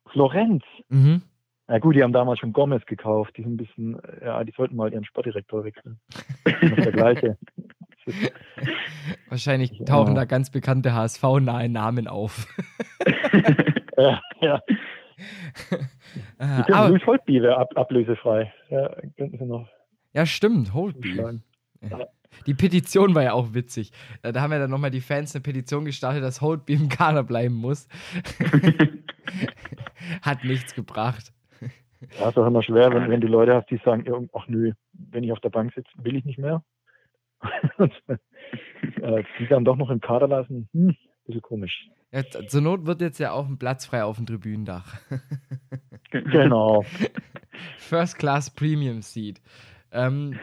Florenz. Mhm. Na gut, die haben damals schon Gomez gekauft. Die sind ein bisschen, ja, die sollten mal ihren Sportdirektor wechseln. Das ist der gleiche. Wahrscheinlich Ja. tauchen da ganz bekannte HSV-nahe Namen auf. Ja, ja. Äh, Die können aber, Luis Holtby wäre ab, ablösefrei. Ja, könnten sie noch ja, stimmt. Holtby. schlagen. Die Petition war ja auch witzig. Äh, Da haben ja dann nochmal die Fans eine Petition gestartet, dass Holtby im Kader bleiben muss. Hat nichts gebracht. Ja, ist auch immer schwer, wenn, wenn du Leute hast, die sagen, ach nö, wenn ich auf der Bank sitze, will ich nicht mehr. Und, äh, die dann doch noch im Kader lassen, hm, bisschen komisch. Ja, zur Not wird jetzt ja auch ein Platz frei auf dem Tribünendach. Genau. First Class Premium Seat. Ähm,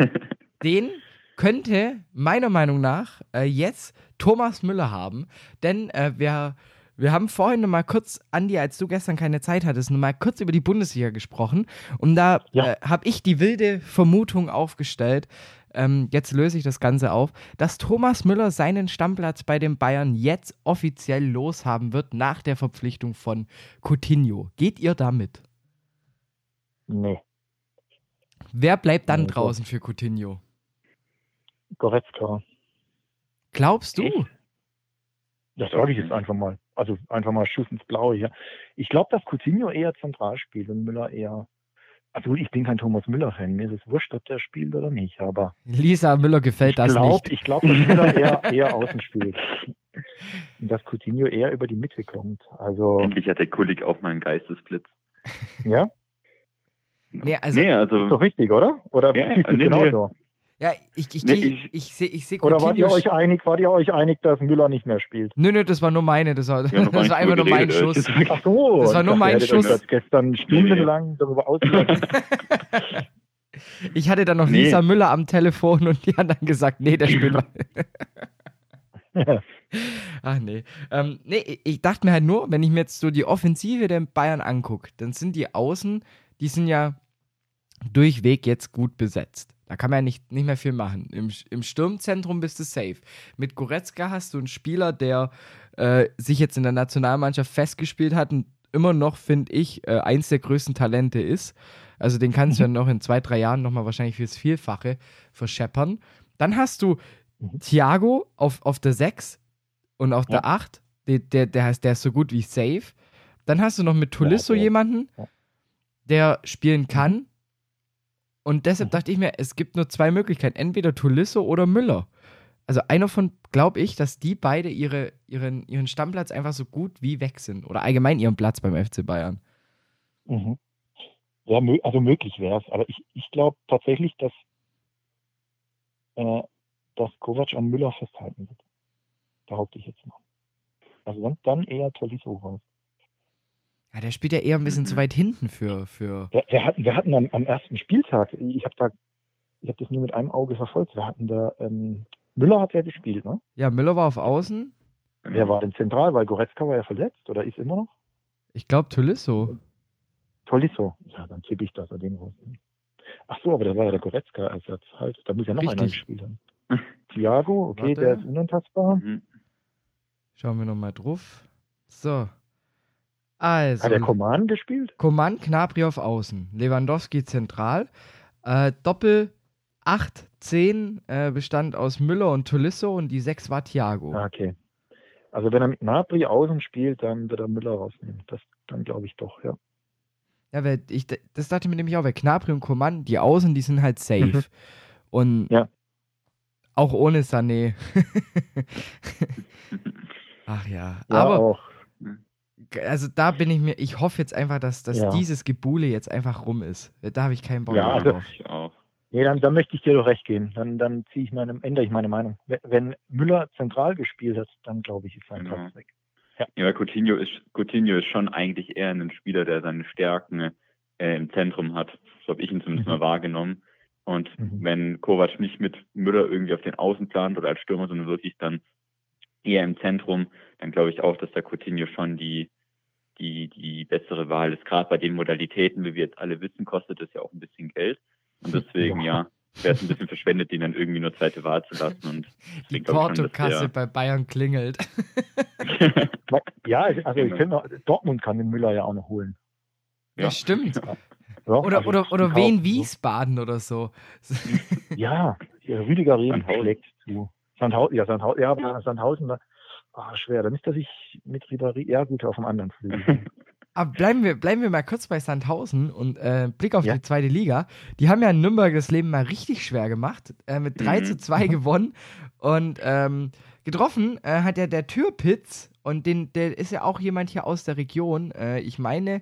den könnte meiner Meinung nach äh, jetzt Thomas Müller haben, denn äh, wir, wir haben vorhin noch mal kurz, Andi, als du gestern keine Zeit hattest, noch mal kurz über die Bundesliga gesprochen und da Ja. äh, habe ich die wilde Vermutung aufgestellt, ähm, jetzt löse ich das Ganze auf, dass Thomas Müller seinen Stammplatz bei den Bayern jetzt offiziell loshaben wird nach der Verpflichtung von Coutinho. Geht ihr damit? Nee, Wer bleibt dann Nee, draußen für Coutinho? Goretzka. Glaubst du? Echt? Das sage ich jetzt einfach mal. Also einfach mal Schuss ins Blaue hier. Ich glaube, dass Coutinho eher zentral spielt und Müller eher. Also ich bin kein Thomas Müller-Fan. Mir ist es wurscht, ob der spielt oder nicht. Aber Lisa Müller gefällt ich das glaube, nicht. ich glaube, dass Müller eher, eher außen spielt. Und dass Coutinho eher über die Mitte kommt. Also, Endlich hat der Kulik auch mal einen Geistesblitz. ja, Nee, also, nee, ist also doch richtig, oder? Oder Ja, nee, genau nee. so? Ja, ich, ich, Nee, ich, ich- ich, sehe ich seh Oder wart ihr euch einig, wart ihr euch einig, dass Müller nicht mehr spielt? Nö, nö, das war nur meine. Das war, haben noch das war einfach nur mein Schuss. Ach so. Das war nur mein Schuss. jetzt gestern stundenlang darüber ausgelassen. Ich hatte dann noch Nee. Lisa Müller am Telefon und die hat dann gesagt, nee, der spielt. Ach nee. Ähm, nee, ich dachte mir halt nur, wenn ich mir jetzt so die Offensive der Bayern angucke, dann sind die Außen, die sind ja durchweg jetzt gut besetzt. Da kann man ja nicht, nicht mehr viel machen. Im, Im Sturmzentrum bist du safe. Mit Goretzka hast du einen Spieler, der äh, sich jetzt in der Nationalmannschaft festgespielt hat und immer noch, finde ich, äh, eins der größten Talente ist. Also den kannst du ja noch in zwei, drei Jahren nochmal wahrscheinlich fürs Vielfache verscheppern. Dann hast du Mhm. Thiago auf, auf der 6 und auf der 8. Der, der, der, heißt, der ist so gut wie safe. Dann hast du noch mit Tolisso okay. jemanden, Ja. der spielen kann. Und deshalb dachte ich mir, es gibt nur zwei Möglichkeiten: entweder Tolisso oder Müller. Also einer von, glaube ich, dass die beide ihre, ihren, ihren Stammplatz einfach so gut wie weg sind. Oder allgemein ihren Platz beim FC Bayern. Mhm. Ja, also möglich wäre es. Aber ich, ich glaube tatsächlich, dass, äh, dass Kovac an Müller festhalten wird. Behaupte ich jetzt mal. Also dann eher Tolisso raus. Ja, der spielt ja eher ein bisschen Mhm. zu weit hinten für. für Wir, wir hatten, wir hatten am, am ersten Spieltag, ich habe da, ich habe das nur mit einem Auge verfolgt, wir hatten da, ähm, Müller hat ja gespielt, ne? ja, Müller war auf Außen. Wer war denn zentral? Weil Goretzka war ja verletzt oder ist immer noch? Ich glaube Tolisso. Tolisso. Ja, dann tippe ich, dass er den rausnimmt. Ach so, aber da war ja der Goretzka-Ersatz halt. Da muss ja noch einer Richtig. gespielt haben. Thiago, okay, Warte. der ist unantastbar. Mhm. Schauen wir nochmal drauf. So. Hat der Also, Coman gespielt? Coman, Knabri auf Außen. Lewandowski zentral. Äh, Doppel 8, 10 äh, bestand aus Müller und Tolisso und die 6 war Thiago. Ah, okay. Also wenn er mit Napri außen spielt, dann wird er Müller rausnehmen. Das dann glaube ich doch, ja. Ja, weil ich, das dachte ich mir nämlich auch, weil Knapri und Coman, die Außen, die sind halt safe. Mhm. Und ja. auch ohne Sané. Ach ja. ja aber auch. Also da bin ich mir, ich hoffe jetzt einfach, dass, dass Ja. dieses Gebule jetzt einfach rum ist. Da habe ich keinen Bock Ja, mehr also- drauf. Ich auch. Nee, dann, dann möchte ich dir doch recht gehen. Dann, dann ziehe ich meine, ändere ich meine Meinung. Wenn, wenn Müller zentral gespielt hat, dann glaube ich, ist sein Genau. Platz weg. Ja, weil Coutinho ist, Coutinho ist schon eigentlich eher ein Spieler, der seine Stärken äh, im Zentrum hat. So habe ich ihn zumindest Mhm. mal wahrgenommen. Und Mhm. wenn Kovac nicht mit Müller irgendwie auf den Außen plant oder als Stürmer, sondern wirklich dann eher im Zentrum, dann glaube ich auch, dass der Coutinho schon die, die, die bessere Wahl ist. Gerade bei den Modalitäten, wie wir jetzt alle wissen, kostet es ja auch ein bisschen Geld. Und deswegen, ja, wäre es ein bisschen verschwendet, den dann irgendwie nur zweite Wahl zu lassen. Und Die Portokasse bei Bayern klingelt. der- Ja, also ich Genau. finde, Dortmund kann den Müller ja auch noch holen. Ja, Ja. stimmt. Ja, Oder, also oder, oder Wien Wiesbaden oder so. Ja, Rüdiger Rehm Sandhausen. schlägt zu. Sandhausen, ja, Sandhausen, ja, aber Sandhausen, da, ah, schwer. Dann ist er sich mit Ribéry, ja gut, auf dem anderen Flügel. Aber bleiben wir, bleiben wir mal kurz bei Sandhausen und äh, Blick auf Ja. die zweite Liga. Die haben ja in Nürnberg das Leben mal richtig schwer gemacht. Äh, mit 3 Mhm. zu 2 gewonnen. Und ähm, getroffen äh, hat ja der Türpitz. Und den, der ist ja auch jemand hier aus der Region. Äh, ich meine,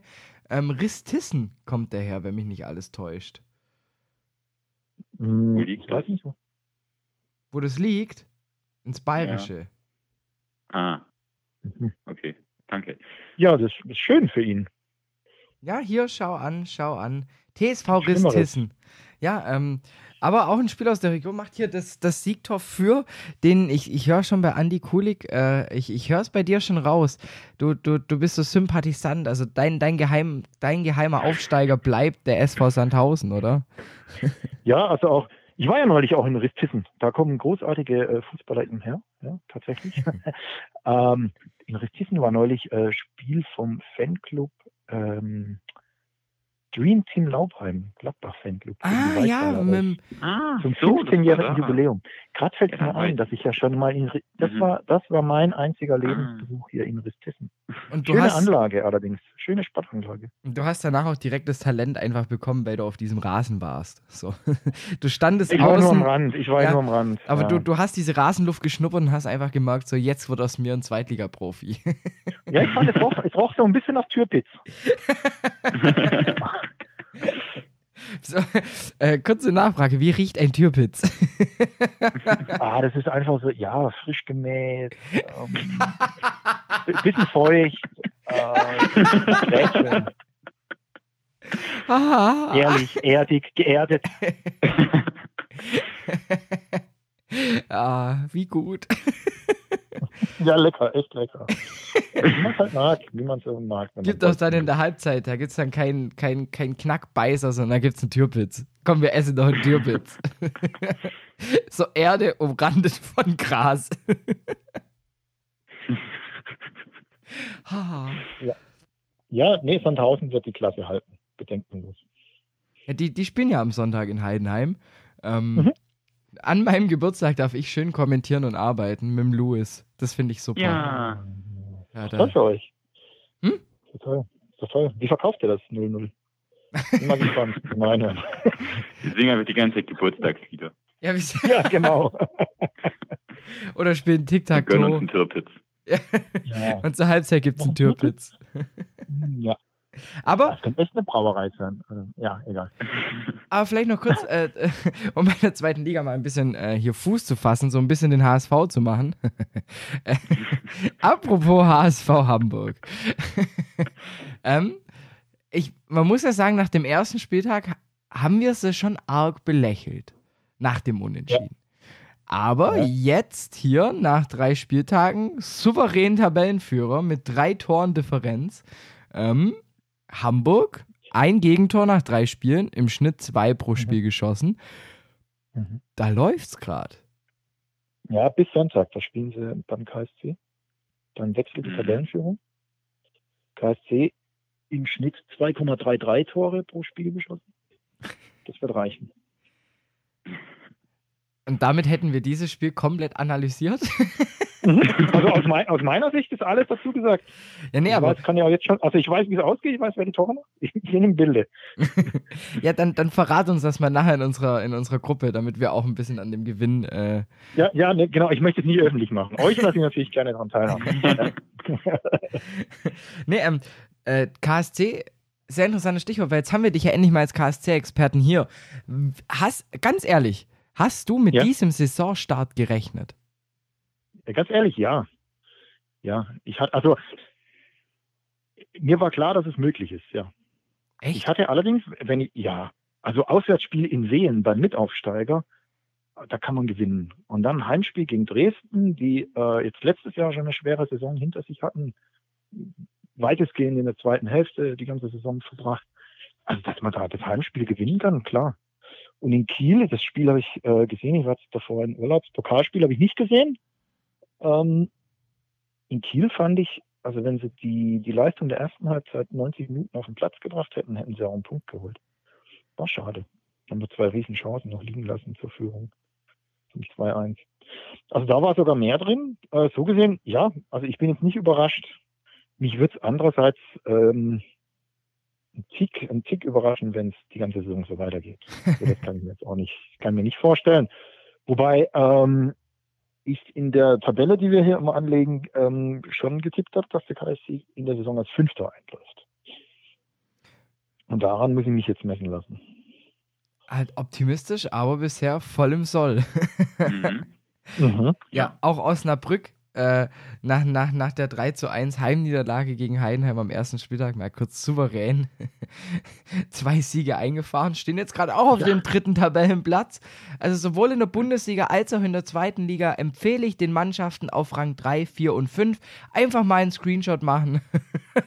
ähm, Ristissen kommt daher, wenn mich nicht alles täuscht. Hm, Wo ich weiß das? nicht so. Wo das liegt? Ins Bayerische. ah, Mhm. okay. Danke. Ja, das ist schön für ihn. Ja, hier, schau an, schau an. TSV. Ristissen. Ja, ähm, aber auch ein Spieler aus der Region macht hier das, das Siegtor für den, ich, ich höre schon bei Andy Kulik, äh, ich, ich höre es bei dir schon raus. Du, du, du bist so Sympathisant, also dein, dein, geheim, dein geheimer Aufsteiger bleibt der SV Sandhausen, oder? Ja, also auch, ich war ja neulich auch in Ristissen. Da kommen großartige äh, Fußballer eben her, ja, tatsächlich. ähm, in Ristissen war neulich äh, Spiel vom Fanclub ähm, Dream Team Laubheim, Gladbach Fanclub. Ah, ja, mit, Ah, zum so, das war 15-jährigen da. Jubiläum. Gerade fällt Ja, mir ein, dass ich ja schon mal in das Mhm. war das war mein einziger Lebensbesuch hier in Ristissen. und du Schöne hast, Anlage allerdings, schöne Sportanlage. du hast danach auch direkt das Talent einfach bekommen, weil du auf diesem Rasen warst. So. Du standest Ich war nur außen. am Rand, ich war Ja, nur am Rand. Aber ja. du, du hast diese Rasenluft geschnuppert und hast einfach gemerkt, so jetzt wird aus mir ein Zweitliga-Profi. ja, ich fand es roch, es roch so ein bisschen nach Türpitz. so, äh, kurze Nachfrage, wie riecht ein Türpitz? Ah, das ist einfach so, ja, frisch gemäht, ähm, ein bisschen feucht, äh, Rätseln, ah, ehrlich, erdig, geerdet. ah, wie gut. Ja, lecker, echt lecker. Wie man es halt mag, wie man es mag. Gibt auch dann in der Halbzeit, da gibt es dann keinen kein, kein Knackbeißer, sondern da gibt es einen Türpitz. Komm, wir essen doch einen Türpitz. so Erde umrandet von Gras. Ah. Ja, nee, Sandhausen wird die Klasse halten, bedenkenlos. Ja, die, die spielen ja am Sonntag in Heidenheim. Ähm, Mhm. An meinem Geburtstag darf ich schön kommentieren und arbeiten mit dem Louis. Das finde ich super. ja. Ja, da, für euch. Hm? Doch toll. Wie verkauft ihr das 0-0? Bin mal gespannt. Meine. Wir singen einfach die ganze Zeit Geburtstagslieder. ja, wie, Ja, genau. oder spielen Wir gönnen uns Tic-Tac-Toe. einen Tirpitz. Ja. Und zur Halbzeit gibt es einen Türpitz. ja. Aber Das könnte echt eine Brauerei sein. Also, ja, egal. Aber vielleicht noch kurz, äh, äh, um bei der zweiten Liga mal ein bisschen äh, hier Fuß zu fassen, so ein bisschen den HSV zu machen. Äh, Apropos HSV Hamburg. ähm, ich, man muss ja sagen, nach dem ersten Spieltag haben wir es schon arg belächelt. Nach dem Unentschieden. Aber Ja. jetzt hier, nach drei Spieltagen, souverän Tabellenführer mit drei Toren Differenz. Ähm, Hamburg, ein Gegentor nach drei Spielen, im Schnitt zwei pro Spiel geschossen. Mhm. Da läuft's gerade. Ja, bis Sonntag. Da spielen sie beim KSC. Dann wechselt die Mhm. Tabellenführung. KSC im Schnitt 2,33 Tore pro Spiel geschossen. Das wird reichen. Und damit hätten wir dieses Spiel komplett analysiert. Also aus, mein, aus, meiner Sicht ist alles dazu gesagt. Ja, nee, ich aber. Weiß, kann ja jetzt schon, also ich weiß, wie es ausgeht, ich weiß, wer die Tore macht. Ich bin im Bilde. ja, dann, dann verrat uns das mal nachher in unserer, in unserer Gruppe, damit wir auch ein bisschen an dem Gewinn. Äh ja, ja, ne, genau, ich möchte es nie öffentlich machen. Euch lasse ich natürlich gerne daran teilhaben. nee, ähm, äh, KSC sehr interessantes Stichwort, weil jetzt haben wir dich ja endlich mal als KSC-Experten hier. Hast, ganz ehrlich, hast du mit ja. diesem Saisonstart gerechnet? Ganz ehrlich, ja. Ja, ich hatte, also, mir war klar, dass es möglich ist, ja. Echt? Ich hatte allerdings, wenn ich, ja, also Auswärtsspiel in Seen beim Mitaufsteiger, da kann man gewinnen. Und dann Heimspiel gegen Dresden, die äh, jetzt letztes Jahr schon eine schwere Saison hinter sich hatten, weitestgehend in der zweiten Hälfte die ganze Saison verbracht. Also, dass man da das Heimspiel gewinnen kann, klar. Und in Kiel, das Spiel habe ich äh, gesehen, ich war jetzt davor in Urlaubspokalspiel, habe ich nicht gesehen. Ähm, in Kiel fand ich, also wenn sie die, die Leistung der ersten Halbzeit 90 Minuten auf den Platz gebracht hätten, hätten sie auch einen Punkt geholt. War schade. Haben wir zwei riesen Chancen noch liegen lassen zur Führung. 2-1. Also da war sogar mehr drin. Äh, so gesehen, ja, also ich bin jetzt nicht überrascht. Mich würde es andererseits ähm, ein, Tick, ein Tick überraschen, wenn es die ganze Saison so weitergeht. Also das kann ich mir jetzt auch nicht, kann mir nicht vorstellen. Wobei ähm, ich in der Tabelle, die wir hier immer anlegen, ähm, schon getippt habe, dass der KSC in der Saison als Fünfter einläuft. Und daran muss ich mich jetzt messen lassen. Halt optimistisch, aber bisher voll im Soll. mhm. Mhm. Ja, auch Osnabrück äh, nach, nach, nach der 3 zu 1 Heimniederlage gegen Heidenheim am ersten Spieltag mal kurz souverän zwei Siege eingefahren, stehen jetzt gerade auch auf ja. dem dritten Tabellenplatz. Also sowohl in der Bundesliga als auch in der zweiten Liga empfehle ich den Mannschaften auf Rang 3, 4 und 5 einfach mal einen Screenshot machen,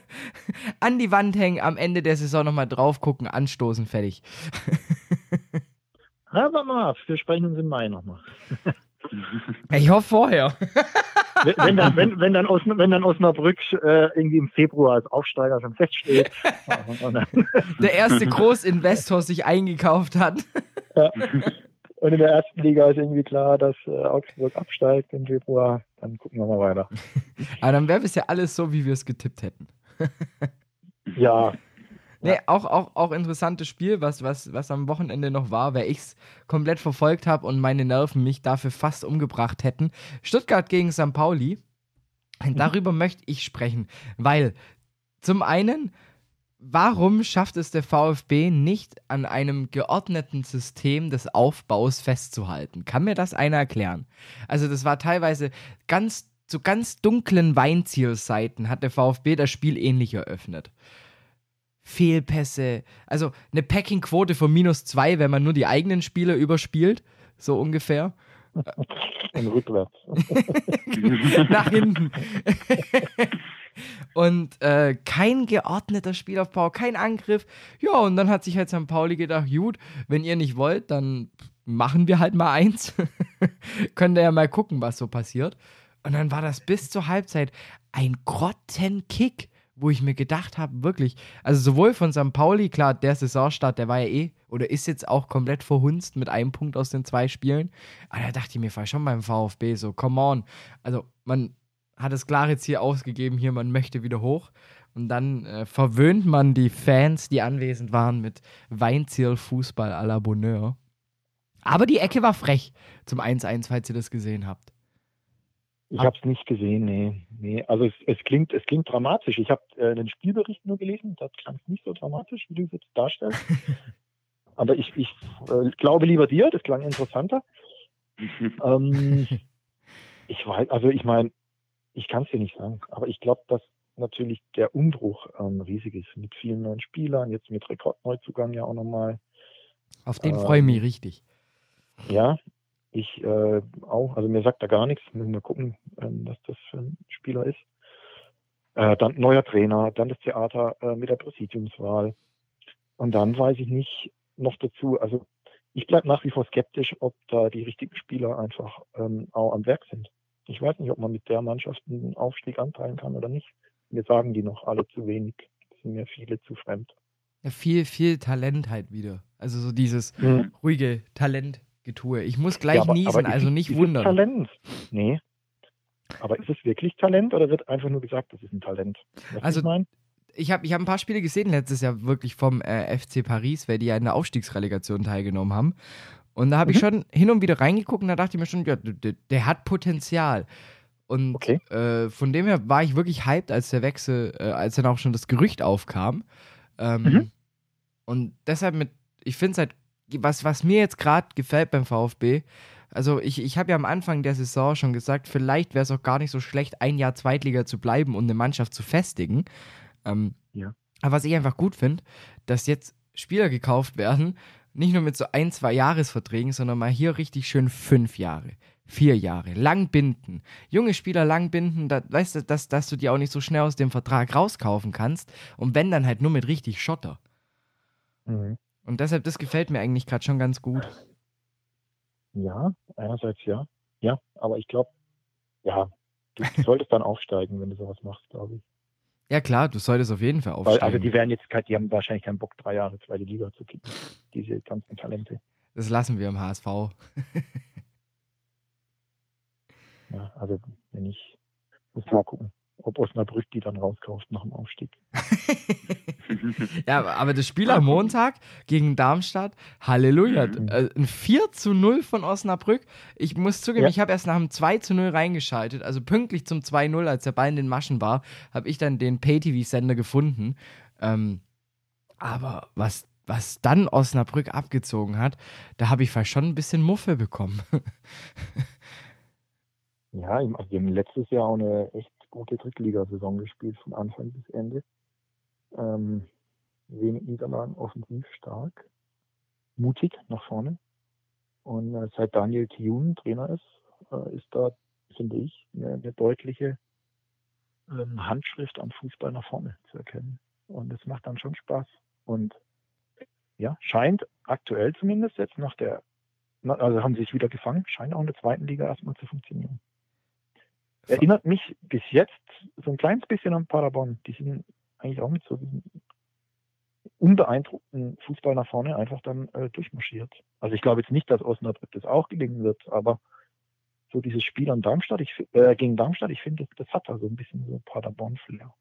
an die Wand hängen, am Ende der Saison nochmal drauf gucken, anstoßen, fertig. Aber mal, wir sprechen uns im Mai nochmal. Ich hoffe vorher. wenn, wenn, dann, wenn, wenn, dann, Osn wenn dann Osnabrück äh, irgendwie im Februar als Aufsteiger schon feststeht. der erste Großinvestor sich eingekauft hat. Ja. Und in der ersten Liga ist irgendwie klar, dass äh, Augsburg absteigt im Februar. Dann gucken wir mal weiter. Aber dann wäre es ja alles so, wie wir es getippt hätten. ja, Nee, ja. auch, auch, auch interessantes Spiel, was, was, was am Wochenende noch war, weil ich es komplett verfolgt habe und meine Nerven mich dafür fast umgebracht hätten. Stuttgart gegen St. Pauli. Mhm. Darüber möchte ich sprechen, weil zum einen, warum schafft es der VfB nicht an einem geordneten System des Aufbaus festzuhalten? Kann mir das einer erklären? Also das war teilweise ganz zu ganz dunklen Weinzielseiten hat der VfB das Spiel ähnlich eröffnet. Fehlpässe. Also eine Packing-Quote von minus zwei, wenn man nur die eigenen Spieler überspielt. So ungefähr. Und rückwärts. Nach hinten. und äh, kein geordneter Spielaufbau, kein Angriff. Ja, und dann hat sich halt St. Pauli gedacht, gut, wenn ihr nicht wollt, dann machen wir halt mal eins. Könnt ihr ja mal gucken, was so passiert. Und dann war das bis zur Halbzeit ein Grottenkick wo ich mir gedacht habe, wirklich, also sowohl von St. Pauli, klar, der Saisonstart, der war ja eh, oder ist jetzt auch komplett verhunzt mit einem Punkt aus den zwei Spielen. Aber da dachte ich mir, schon beim VfB so, come on. Also man hat das klare Ziel ausgegeben, hier, man möchte wieder hoch. Und dann äh, verwöhnt man die Fans, die anwesend waren, mit Weinziel-Fußball à la Bonheur. Aber die Ecke war frech zum 1-1, falls ihr das gesehen habt. Ich habe es nicht gesehen, nee. nee. Also es, es, klingt, es klingt dramatisch. Ich habe äh, den Spielbericht nur gelesen, das klang nicht so dramatisch, wie du es jetzt darstellst. Aber ich, ich äh, glaube lieber dir, das klang interessanter. ähm, ich weiß, also ich meine, ich kann es dir nicht sagen, aber ich glaube, dass natürlich der Umbruch ähm, riesig ist mit vielen neuen Spielern, jetzt mit Rekordneuzugang ja auch nochmal. Auf den ähm, freue ich mich richtig. Ja, ich äh, auch, also mir sagt da gar nichts, müssen wir gucken, ähm, was das für ein Spieler ist. Äh, dann neuer Trainer, dann das Theater äh, mit der Präsidiumswahl. Und dann weiß ich nicht noch dazu, also ich bleibe nach wie vor skeptisch, ob da die richtigen Spieler einfach ähm, auch am Werk sind. Ich weiß nicht, ob man mit der Mannschaft einen Aufstieg anteilen kann oder nicht. Mir sagen die noch alle zu wenig. Das sind mir viele zu fremd. Ja, viel, viel Talent halt wieder. Also so dieses mhm. ruhige Talent Getue. Ich muss gleich Ja, aber- niesen, aber also es- nicht ist es wundern. Talent? Nee. Aber ist es wirklich Talent oder wird einfach nur gesagt, das ist ein Talent? Du, Also- was ich mein? Ich habe ich hab ein paar Spiele gesehen letztes Jahr wirklich vom äh, FC Paris, weil die ja in der Aufstiegsrelegation teilgenommen haben. Und da habe ich Mhm. schon hin und wieder reingeguckt und da dachte ich mir schon, ja, der, der hat Potenzial. Und Okay. äh, von dem her war ich wirklich hyped, als der Wechsel, äh, als dann auch schon das Gerücht aufkam. Ähm, Mhm. Und deshalb mit, ich finde es halt, was, was mir jetzt gerade gefällt beim VfB, also ich, ich habe ja am Anfang der Saison schon gesagt, vielleicht wäre es auch gar nicht so schlecht, ein Jahr Zweitliga zu bleiben und eine Mannschaft zu festigen. Ähm, Ja. Aber was ich einfach gut finde, dass jetzt Spieler gekauft werden, nicht nur mit so ein, zwei Jahresverträgen, sondern mal hier richtig schön fünf Jahre, vier Jahre, lang binden. Junge Spieler lang binden, da, weißt du, dass, dass du die auch nicht so schnell aus dem Vertrag rauskaufen kannst. Und wenn, dann halt nur mit richtig Schotter. Mhm. Und deshalb, das gefällt mir eigentlich gerade schon ganz gut. Ja, einerseits ja. Ja, aber ich glaube, ja, du solltest dann aufsteigen, wenn du sowas machst, glaube ich. Ja klar, du solltest auf jeden Fall Weil, aufsteigen. also die werden jetzt, die haben wahrscheinlich keinen Bock, drei Jahre zweite Liga zu kicken. Diese ganzen Talente. das lassen wir im HSV. Ja, also wenn ich, muss mal gucken, ob Osnabrück die dann rauskauft nach dem Aufstieg. Ja, aber- das Spiel am Montag gegen Darmstadt, Halleluja. Mhm. Äh, Ein 4 zu 0 von Osnabrück. Ich muss zugeben, Ja. ich habe erst nach dem 2 zu 0 reingeschaltet. Also pünktlich zum 2-0, als der Ball in den Maschen war, habe ich dann den Pay-TV-Sender gefunden. Ähm, aber was, was dann Osnabrück abgezogen hat, da habe ich fast schon ein bisschen Muffe bekommen. Ja, also die haben letztes Jahr auch eine echt gute Drittligasaison gespielt, von Anfang bis Ende. Ähm, wenig Niederlagen, offensiv stark, mutig nach vorne. Und äh, seit Daniel Thune Trainer ist, äh, ist da, finde ich, eine, eine deutliche ähm, Handschrift am Fußball nach vorne zu erkennen. Und es macht dann schon Spaß. Und ja, scheint aktuell zumindest jetzt nach der, also haben sie sich wieder gefangen, scheint auch in der zweiten Liga erstmal zu funktionieren. Erinnert mich bis jetzt so ein kleines bisschen an Paderborn. Die sind eigentlich auch mit so diesem unbeeindruckten Fußball nach vorne einfach dann äh, durchmarschiert. Also ich glaube jetzt nicht, dass Osnabrück das auch gelingen wird, aber so dieses Spiel an Darmstadt, ich, äh, gegen Darmstadt, ich finde, das, das hat also ein bisschen so Paderborn-Flair.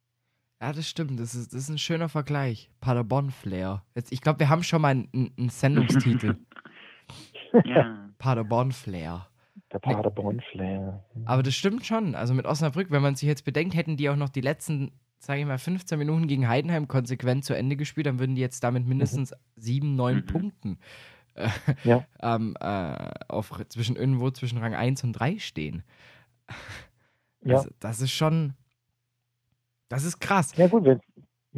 Ja, das stimmt. Das ist, das ist ein schöner Vergleich. Paderborn-Flair. Jetzt, ich glaube, wir haben schon mal einen, einen Sendungstitel. ja. Paderborn-Flair. Der Paderborn-Flair. Aber das stimmt schon. Also mit Osnabrück, wenn man sich jetzt bedenkt, hätten die auch noch die letzten, sage ich mal, 15 Minuten gegen Heidenheim konsequent zu Ende gespielt, dann würden die jetzt damit mindestens sieben, neun Mhm. Punkten äh, Ja. ähm, äh, auf, zwischen irgendwo zwischen Rang 1 und 3 stehen. Ja. Also, das ist schon. Das ist krass. Ja gut, wenn,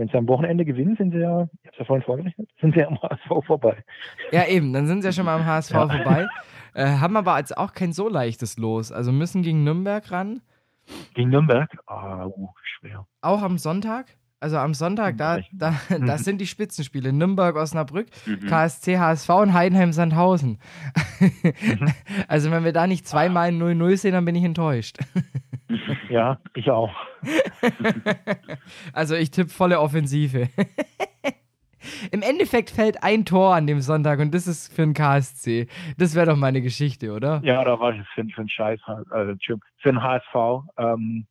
wenn sie am Wochenende gewinnen, sind sie ja, ich habe es ja vorhin vorgerechnet, sind sie am HSV vorbei. Ja, eben, dann sind sie ja schon mal am HSV Ja. vorbei. Äh, haben aber jetzt auch kein so leichtes Los. Also müssen gegen Nürnberg ran. Gegen Nürnberg? Ah, uh, schwer. Auch am Sonntag. Also am Sonntag, da, da, das sind die Spitzenspiele. Nürnberg, Osnabrück, Mhm. KSC, HSV und Heidenheim, Sandhausen. also wenn wir da nicht zweimal ein 0-0 sehen, dann bin ich enttäuscht. Ja, ich auch. Also ich tippe volle Offensive. Im Endeffekt fällt ein Tor an dem Sonntag und das ist für den KSC. Das wäre doch meine Geschichte, oder? Ja, da war ich für, für einen Scheiß, also für einen HSV. Ähm,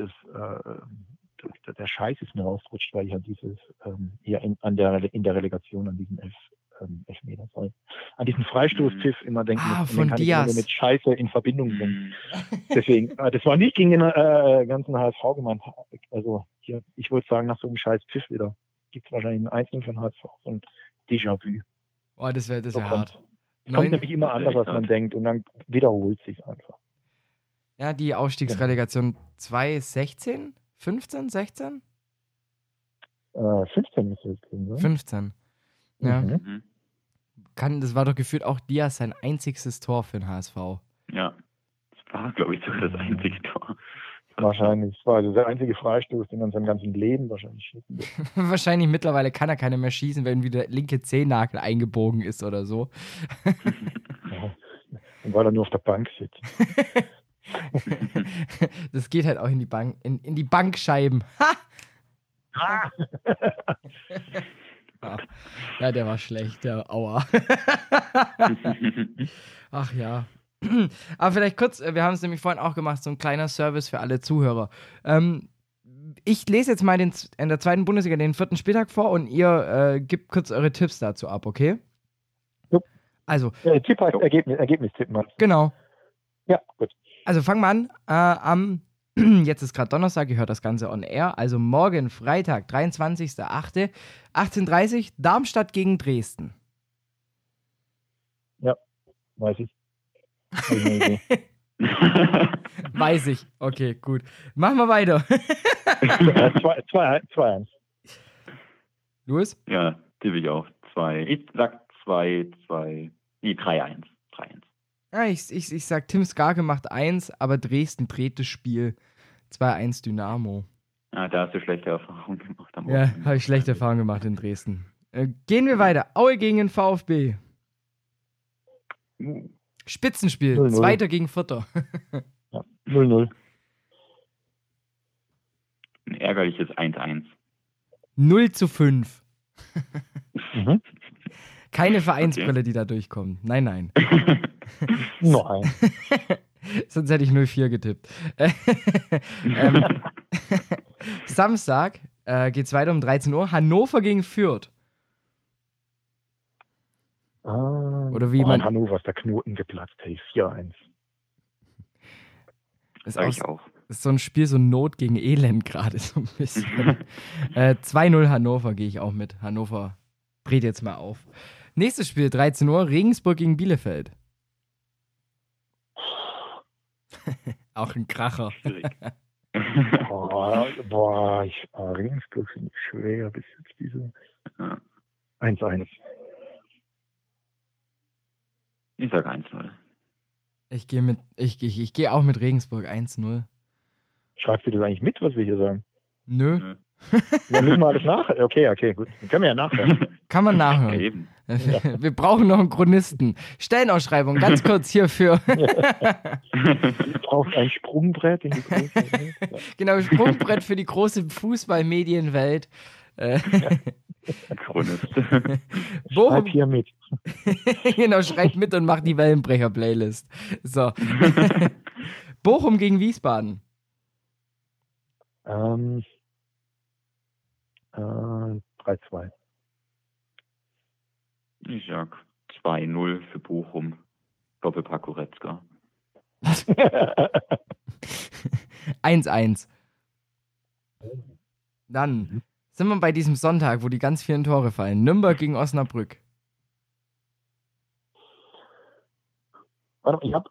das, äh, der Scheiß ist mir rausgerutscht, weil ich ja dieses, ähm, hier in, an der, in der Relegation an diesen Elf, ähm, Elfmeter, sorry, an diesen Freistoßpfiff immer denken, Ah, muss. Und den kann ich immer Diaz. nur mit Scheiße in Verbindung bringen. Mhm. Deswegen, äh, das war nicht gegen den äh, ganzen HSV gemeint. Also hier, ich würde sagen, nach so einem scheiß Pfiff wieder gibt es wahrscheinlich einen Einzelnen von HSV, so ein Déjà-vu. Oh, das wäre das wär kommt, hart. kommt Neun, nämlich immer anders, als man denkt und dann wiederholt sich einfach. Ja, die Aufstiegsrelegation 2016? 15, 16? Äh, 15 müsste es kriegen, oder? 15. Ja. Mhm. Mhm. Kann, das war doch gefühlt auch Diaz sein einziges Tor für den HSV. Ja. Das war, glaube ich, sogar das einzige Tor. Wahrscheinlich. Das war also der einzige Freistoß, den er in seinem ganzen Leben wahrscheinlich schießen wird. Wahrscheinlich mittlerweile kann er keine mehr schießen, wenn wieder der linke Zehennagel eingebogen ist oder so. Ja. Und weil er nur auf der Bank sitzt. das geht halt auch in die Bank, in, in die Bankscheiben. Ha! ja, der war schlecht, der Aua. Ach ja. Aber vielleicht kurz, äh, wir haben es nämlich vorhin auch gemacht, so ein kleiner Service für alle Zuhörer. Ähm, ich lese jetzt mal den, in der zweiten Bundesliga den vierten Spieltag vor und ihr äh, gebt kurz eure Tipps dazu ab, okay? Also. Ja, Tipp heißt Ergebnis, Ergebnis tippen. Also. Genau. Ja, gut. Also fangen wir an. Äh, am, jetzt ist gerade Donnerstag, ihr hört das Ganze on air. Also morgen, Freitag, 23.08. 18.30 Darmstadt gegen Dresden. Ja, weiß ich. Weiß ich. Okay, gut. Machen wir weiter. 2-1. Louis? Ja, tippe ich auch. 2. Ich sag 2, 2. Nee, 3-1. 3-1. Ja, ich, ich, ich sag, Tim Skarke macht 1, aber Dresden dreht das Spiel 2-1 Dynamo. Ah, da hast du schlechte Erfahrungen gemacht. Am ja, habe ich schlechte Erfahrungen gemacht in Dresden. Äh, gehen wir weiter. Aue gegen den VfB. Spitzenspiel. 0 -0. Zweiter gegen Vierter. 0-0. Ein ärgerliches 1-1. 0 zu 5. mhm. Keine Vereinsbrille, okay. die da durchkommt. Nein, nein. Nein. Sonst hätte ich 0-4 getippt. ähm, Samstag äh, geht es weiter um 13 Uhr. Hannover gegen Fürth. Ah, Oder wie oh, man. In Hannover ist der Knoten geplatzt, hey, 4-1. Ist auch, ich auch. Ist so ein Spiel, so Not gegen Elend gerade so ein bisschen. äh, 2-0 Hannover gehe ich auch mit. Hannover dreht jetzt mal auf. Nächstes Spiel, 13 Uhr, Regensburg gegen Bielefeld. auch ein Kracher. boah, boah, ich, ah, Regensburg ich schwer bis jetzt diese 1-1. Ich sage 1-0. Ich gehe mit, ich, ich, ich gehe auch mit Regensburg 1-0. Schreibst du das eigentlich mit, was wir hier sagen? Nö. Nö. Dann müssen wir alles nach. Okay, okay, gut. Dann können wir ja nachhören. Kann man nachhören. Ja, wir brauchen noch einen Chronisten. Stellenausschreibung, ganz kurz hierfür. Wir brauchen ein Sprungbrett in die große Welt. Genau, Sprungbrett für die große Fußballmedienwelt. Chronist. Bochum, Schreib hier mit. genau, schreibt mit und macht die Wellenbrecher-Playlist. So. Bochum gegen Wiesbaden. Ähm, äh, 3-2. Ich sag 2-0 für Bochum. Doppelpack Goretzka. 1-1. Dann mhm sind wir bei diesem Sonntag, wo die ganz vielen Tore fallen. Nürnberg gegen Osnabrück. Warte, ich habe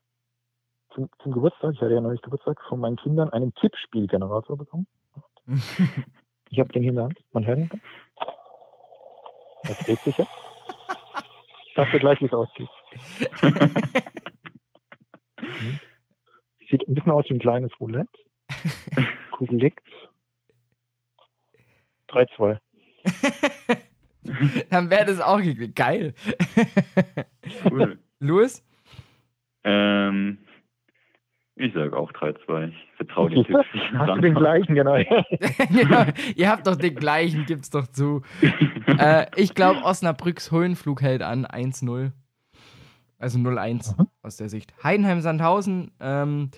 zum, zum, Geburtstag, ich hatte ja neulich Geburtstag, von meinen Kindern einen Tippspielgenerator bekommen. ich habe den hier in der Hand, man hört ihn. Das dreht sich jetzt. Ich dachte gleich, wie es aussieht. Sieht ein bisschen aus wie ein kleines Roulette. Kugel liegt 3-2. Dann wäre das auch geil. cool. Louis? Ähm, ich sage auch 3-2. Ich vertraue den Tipps. Hast du den gleichen, genau. genau. Ihr habt doch den gleichen, gibt's doch zu. äh, ich glaube, Osnabrücks Höhenflug hält an 1-0. Also 0-1 mhm. aus der Sicht. Heidenheim-Sandhausen, ähm,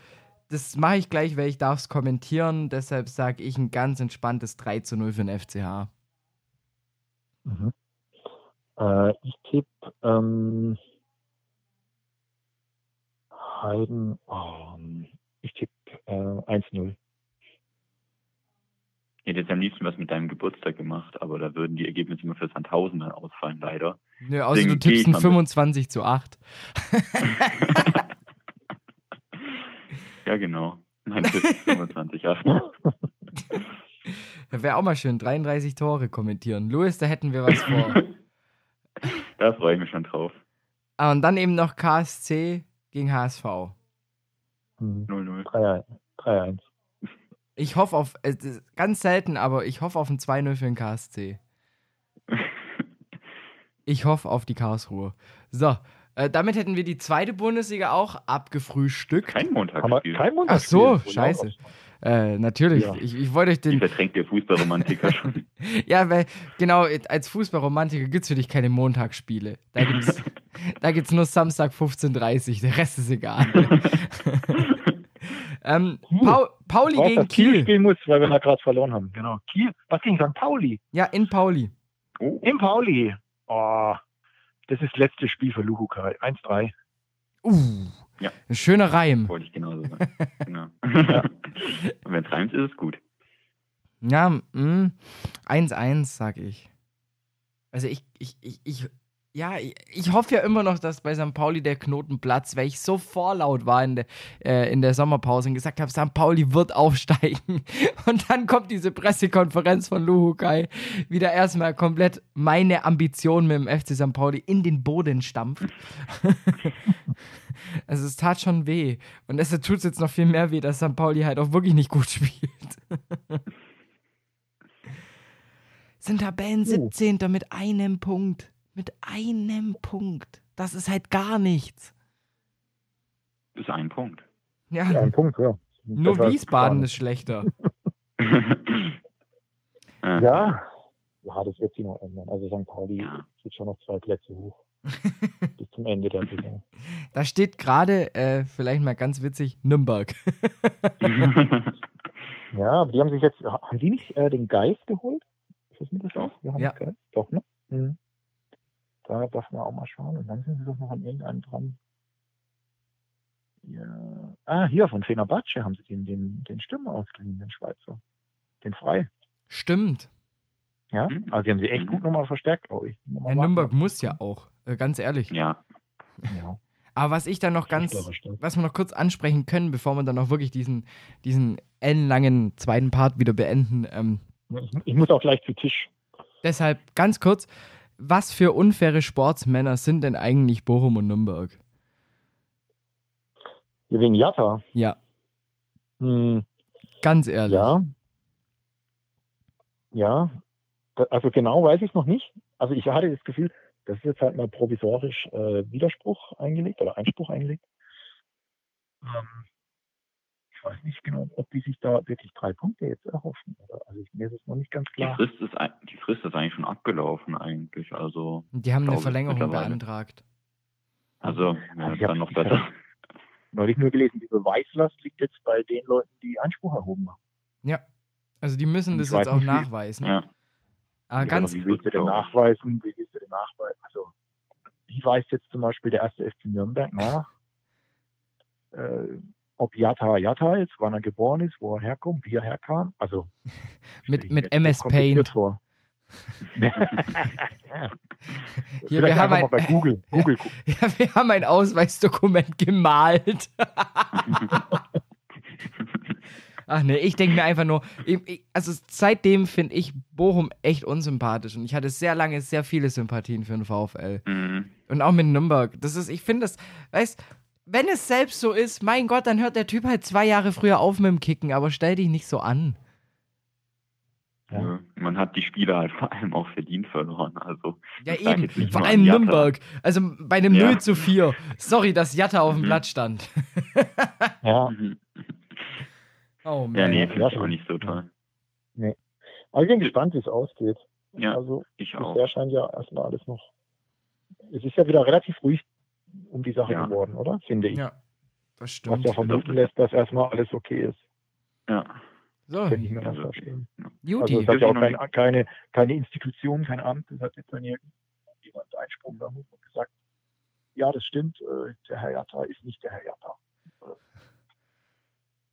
das mache ich gleich, weil ich darf es kommentieren. Deshalb sage ich ein ganz entspanntes 3 zu 0 für den FCH. Mhm. Äh, ich tippe ähm, Heiden, oh, äh, 1-0. Ich hätte jetzt am liebsten was mit deinem Geburtstag gemacht, aber da würden die Ergebnisse immer für Sandhausen dann ausfallen, leider. Nö, außer Deswegen du tippst ein 25 zu 8. Ja, genau. Mein Tipp 25 Jahre. Wäre auch mal schön, 33 Tore kommentieren. Louis, da hätten wir was vor. da freue ich mich schon drauf. Ah, und dann eben noch KSC gegen HSV. 0-0. 3-1. Ich hoffe auf, äh, ganz selten, aber ich hoffe auf ein 2-0 für den KSC. Ich hoffe auf die Karlsruhe. So, äh, damit hätten wir die zweite Bundesliga auch abgefrühstückt. Kein Montag. Aber kein Montag. Ach so, scheiße. Äh, natürlich. Ja. Ich, ich wollte euch Die den. verdrängt der Fußballromantiker schon. Ja, weil, genau, als Fußballromantiker gibt es für dich keine Montagsspiele. Da gibt's, da gibt's nur Samstag 15.30 Uhr, der Rest ist egal. ähm, Pau Pauli Ich weiß, gegen Kiel Kiel. spielen muss, weil wir da gerade verloren haben. Genau. Kiel, was gegen St. Pauli? Ja, in Pauli. Oh, Im Pauli. Oh, das ist das letzte Spiel für Luhukai. 1-3. Uh, Ja. ein schöner Reim. wollte ich genauso sagen. Genau. Und wenn es reimt, ist es gut. Ja, mm, 1-1, sag ich. Also ich, ich, ich, ich, ja, ich, hoffe ja immer noch, dass bei St. Pauli der Knoten platzt, weil ich so vorlaut war in der, äh, in der Sommerpause und gesagt habe, St. Pauli wird aufsteigen. Und dann kommt diese Pressekonferenz von Luhukai, wieder erstmal komplett meine Ambition mit dem FC St. Pauli in den Boden stampft. also es tat schon weh. Und deshalb tut es jetzt noch viel mehr weh, dass St. Pauli halt auch wirklich nicht gut spielt. Sind Tabellen Oh. 17. mit einem Punkt. Mit einem Punkt. Das ist halt gar nichts. Das ist ein Punkt. Ja, Ja, ein Punkt, ja. nur Das heißt, Wiesbaden ist schlechter. Ja. Ja, das wird sich noch ändern. Also St. Pauli Ja. geht schon noch zwei Plätze hoch. Bis zum Ende der Saison. Da steht gerade, äh, vielleicht mal ganz witzig, Nürnberg. Ja, aber die haben sich jetzt, haben die nicht äh, den Geist geholt? Ist das mit das auch? Wir haben Ja. den Geist? Doch, ne? Mhm. Da darf man auch mal schauen. Und dann sind sie doch noch an irgendeinem dran. Ja. Ah, hier von Fenerbahce haben sie den, den, den Stürmer ausgeliehen, den Schweizer. Den frei. Stimmt. Ja, Mhm. also die haben sie echt Mhm. gut nochmal verstärkt, glaube ich. Ja, Nürnberg muss ja auch, äh, ganz ehrlich. ja. Ja, Aber was ich dann noch ganz, was wir noch kurz ansprechen können, bevor wir dann auch wirklich diesen, diesen ellenlangen zweiten Part wieder beenden. Ähm, ich muss auch gleich zu Tisch. deshalb ganz kurz, was für unfaire Sportsmänner sind denn eigentlich Bochum und Nürnberg? Wegen Jatta. Ja, Hm, ganz ehrlich. ja. Ja. Also genau weiß ich noch nicht. Also ich hatte das Gefühl, das ist jetzt halt mal provisorisch äh, Widerspruch eingelegt oder Einspruch eingelegt. Ähm, ich weiß nicht genau, ob die sich da wirklich drei Punkte jetzt erhoffen. Oder? Also ich, mir ist es noch nicht ganz Die klar. Frist, ist, die Frist ist eigentlich schon abgelaufen eigentlich. Also, Die haben eine Verlängerung beantragt. also ja, Also ich dann noch besser. Neulich nur gelesen, die Beweislast liegt jetzt bei den Leuten, die Einspruch erhoben haben. Ja. Also die müssen das jetzt auch nicht, nachweisen. Ja. Aber Ja, ganz, Wie willst du denn nachweisen? Wie willst du denn nachweisen? Also, wie weiß jetzt zum Beispiel der erste FC Nürnberg nach, äh, ob Jatta Jatta ist, wann er geboren ist, wo er herkommt, wie er herkam? Also, Mit- mit MS Paint. Vor. Hier, wir haben ein- Google, Google gucken. ja, wir haben ein Ausweisdokument gemalt. Ach nee, ich denke mir einfach nur, ich, ich, also seitdem finde ich Bochum echt unsympathisch und ich hatte sehr lange sehr viele Sympathien für den VfL. Mhm. Und auch mit Nürnberg. Das ist, ich finde das, weißt, wenn es selbst so ist, mein Gott, dann hört der Typ halt zwei Jahre früher auf mit dem Kicken, aber stell dich nicht so an. Ja. Man hat die Spieler halt vor allem auch verdient verloren. Also, Ja, eben. Vor allem. Nürnberg. Also bei einem Ja. 0 zu 4. Sorry, dass Jatta auf dem Mhm. Blatt stand. Ja, mhm. Oh ja, nee, Ja, finde ich ja. auch nicht so toll. aber ich bin gespannt, wie es ausgeht. Ja, Also, ich auch. bisher scheint ja erstmal alles noch. Es ist ja wieder relativ ruhig um die Sache Ja. geworden, oder? Finde ich. Ja, das Was stimmt. ja vermuten lässt, dass erstmal alles okay ist. Ja. So, Könnte ich mir Also, das. Also Juti. es hat ja auch kein, keine, keine Institution, kein Amt, es hat jetzt dann jemand Einsprung da und gesagt, ja, das stimmt, äh, der Herr Jatta ist nicht der Herr Jatta.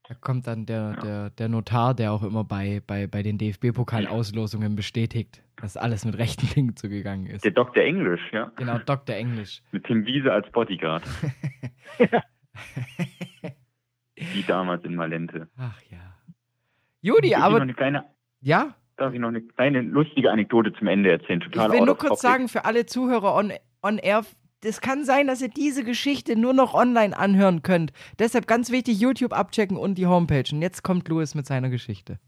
Da kommt dann der, Ja. der, der Notar, der auch immer bei, bei, bei den DFB-Pokalauslosungen bestätigt, dass alles mit rechten Dingen zugegangen ist. Der Dr. Englisch, ja. Genau, Dr. Englisch. Mit Tim Wiese als Bodyguard. Wie damals in Malente. Ach ja. Judy, Darf ich noch aber eine kleine, ja, darf ich noch eine kleine lustige Anekdote zum Ende erzählen? ich Total will out nur kurz sagen für alle Zuhörer on, on air, es kann sein, dass ihr diese Geschichte nur noch online anhören könnt. Deshalb ganz wichtig, YouTube abchecken und die Homepage. Und jetzt kommt Louis mit seiner Geschichte.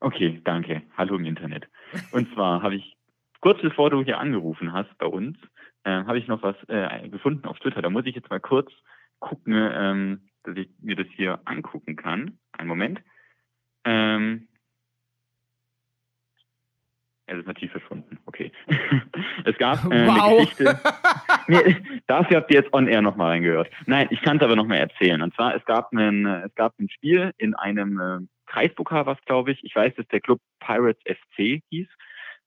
Okay, danke. Hallo im Internet. Und zwar habe ich, kurz bevor du hier angerufen hast bei uns, äh, habe ich noch was äh, gefunden auf Twitter. Da muss ich jetzt mal kurz gucken, ähm, dass ich mir das hier angucken kann. Einen Moment. Ähm, er ist natürlich verschwunden. Okay. es gab äh, wow. eine Geschichte. nee, dafür habt ihr jetzt on air nochmal reingehört. Nein, ich kann es aber nochmal erzählen. Und zwar, es gab ein, es gab ein Spiel in einem äh, Kreispokal, was glaube ich. Ich weiß, dass der Club Pirates FC hieß,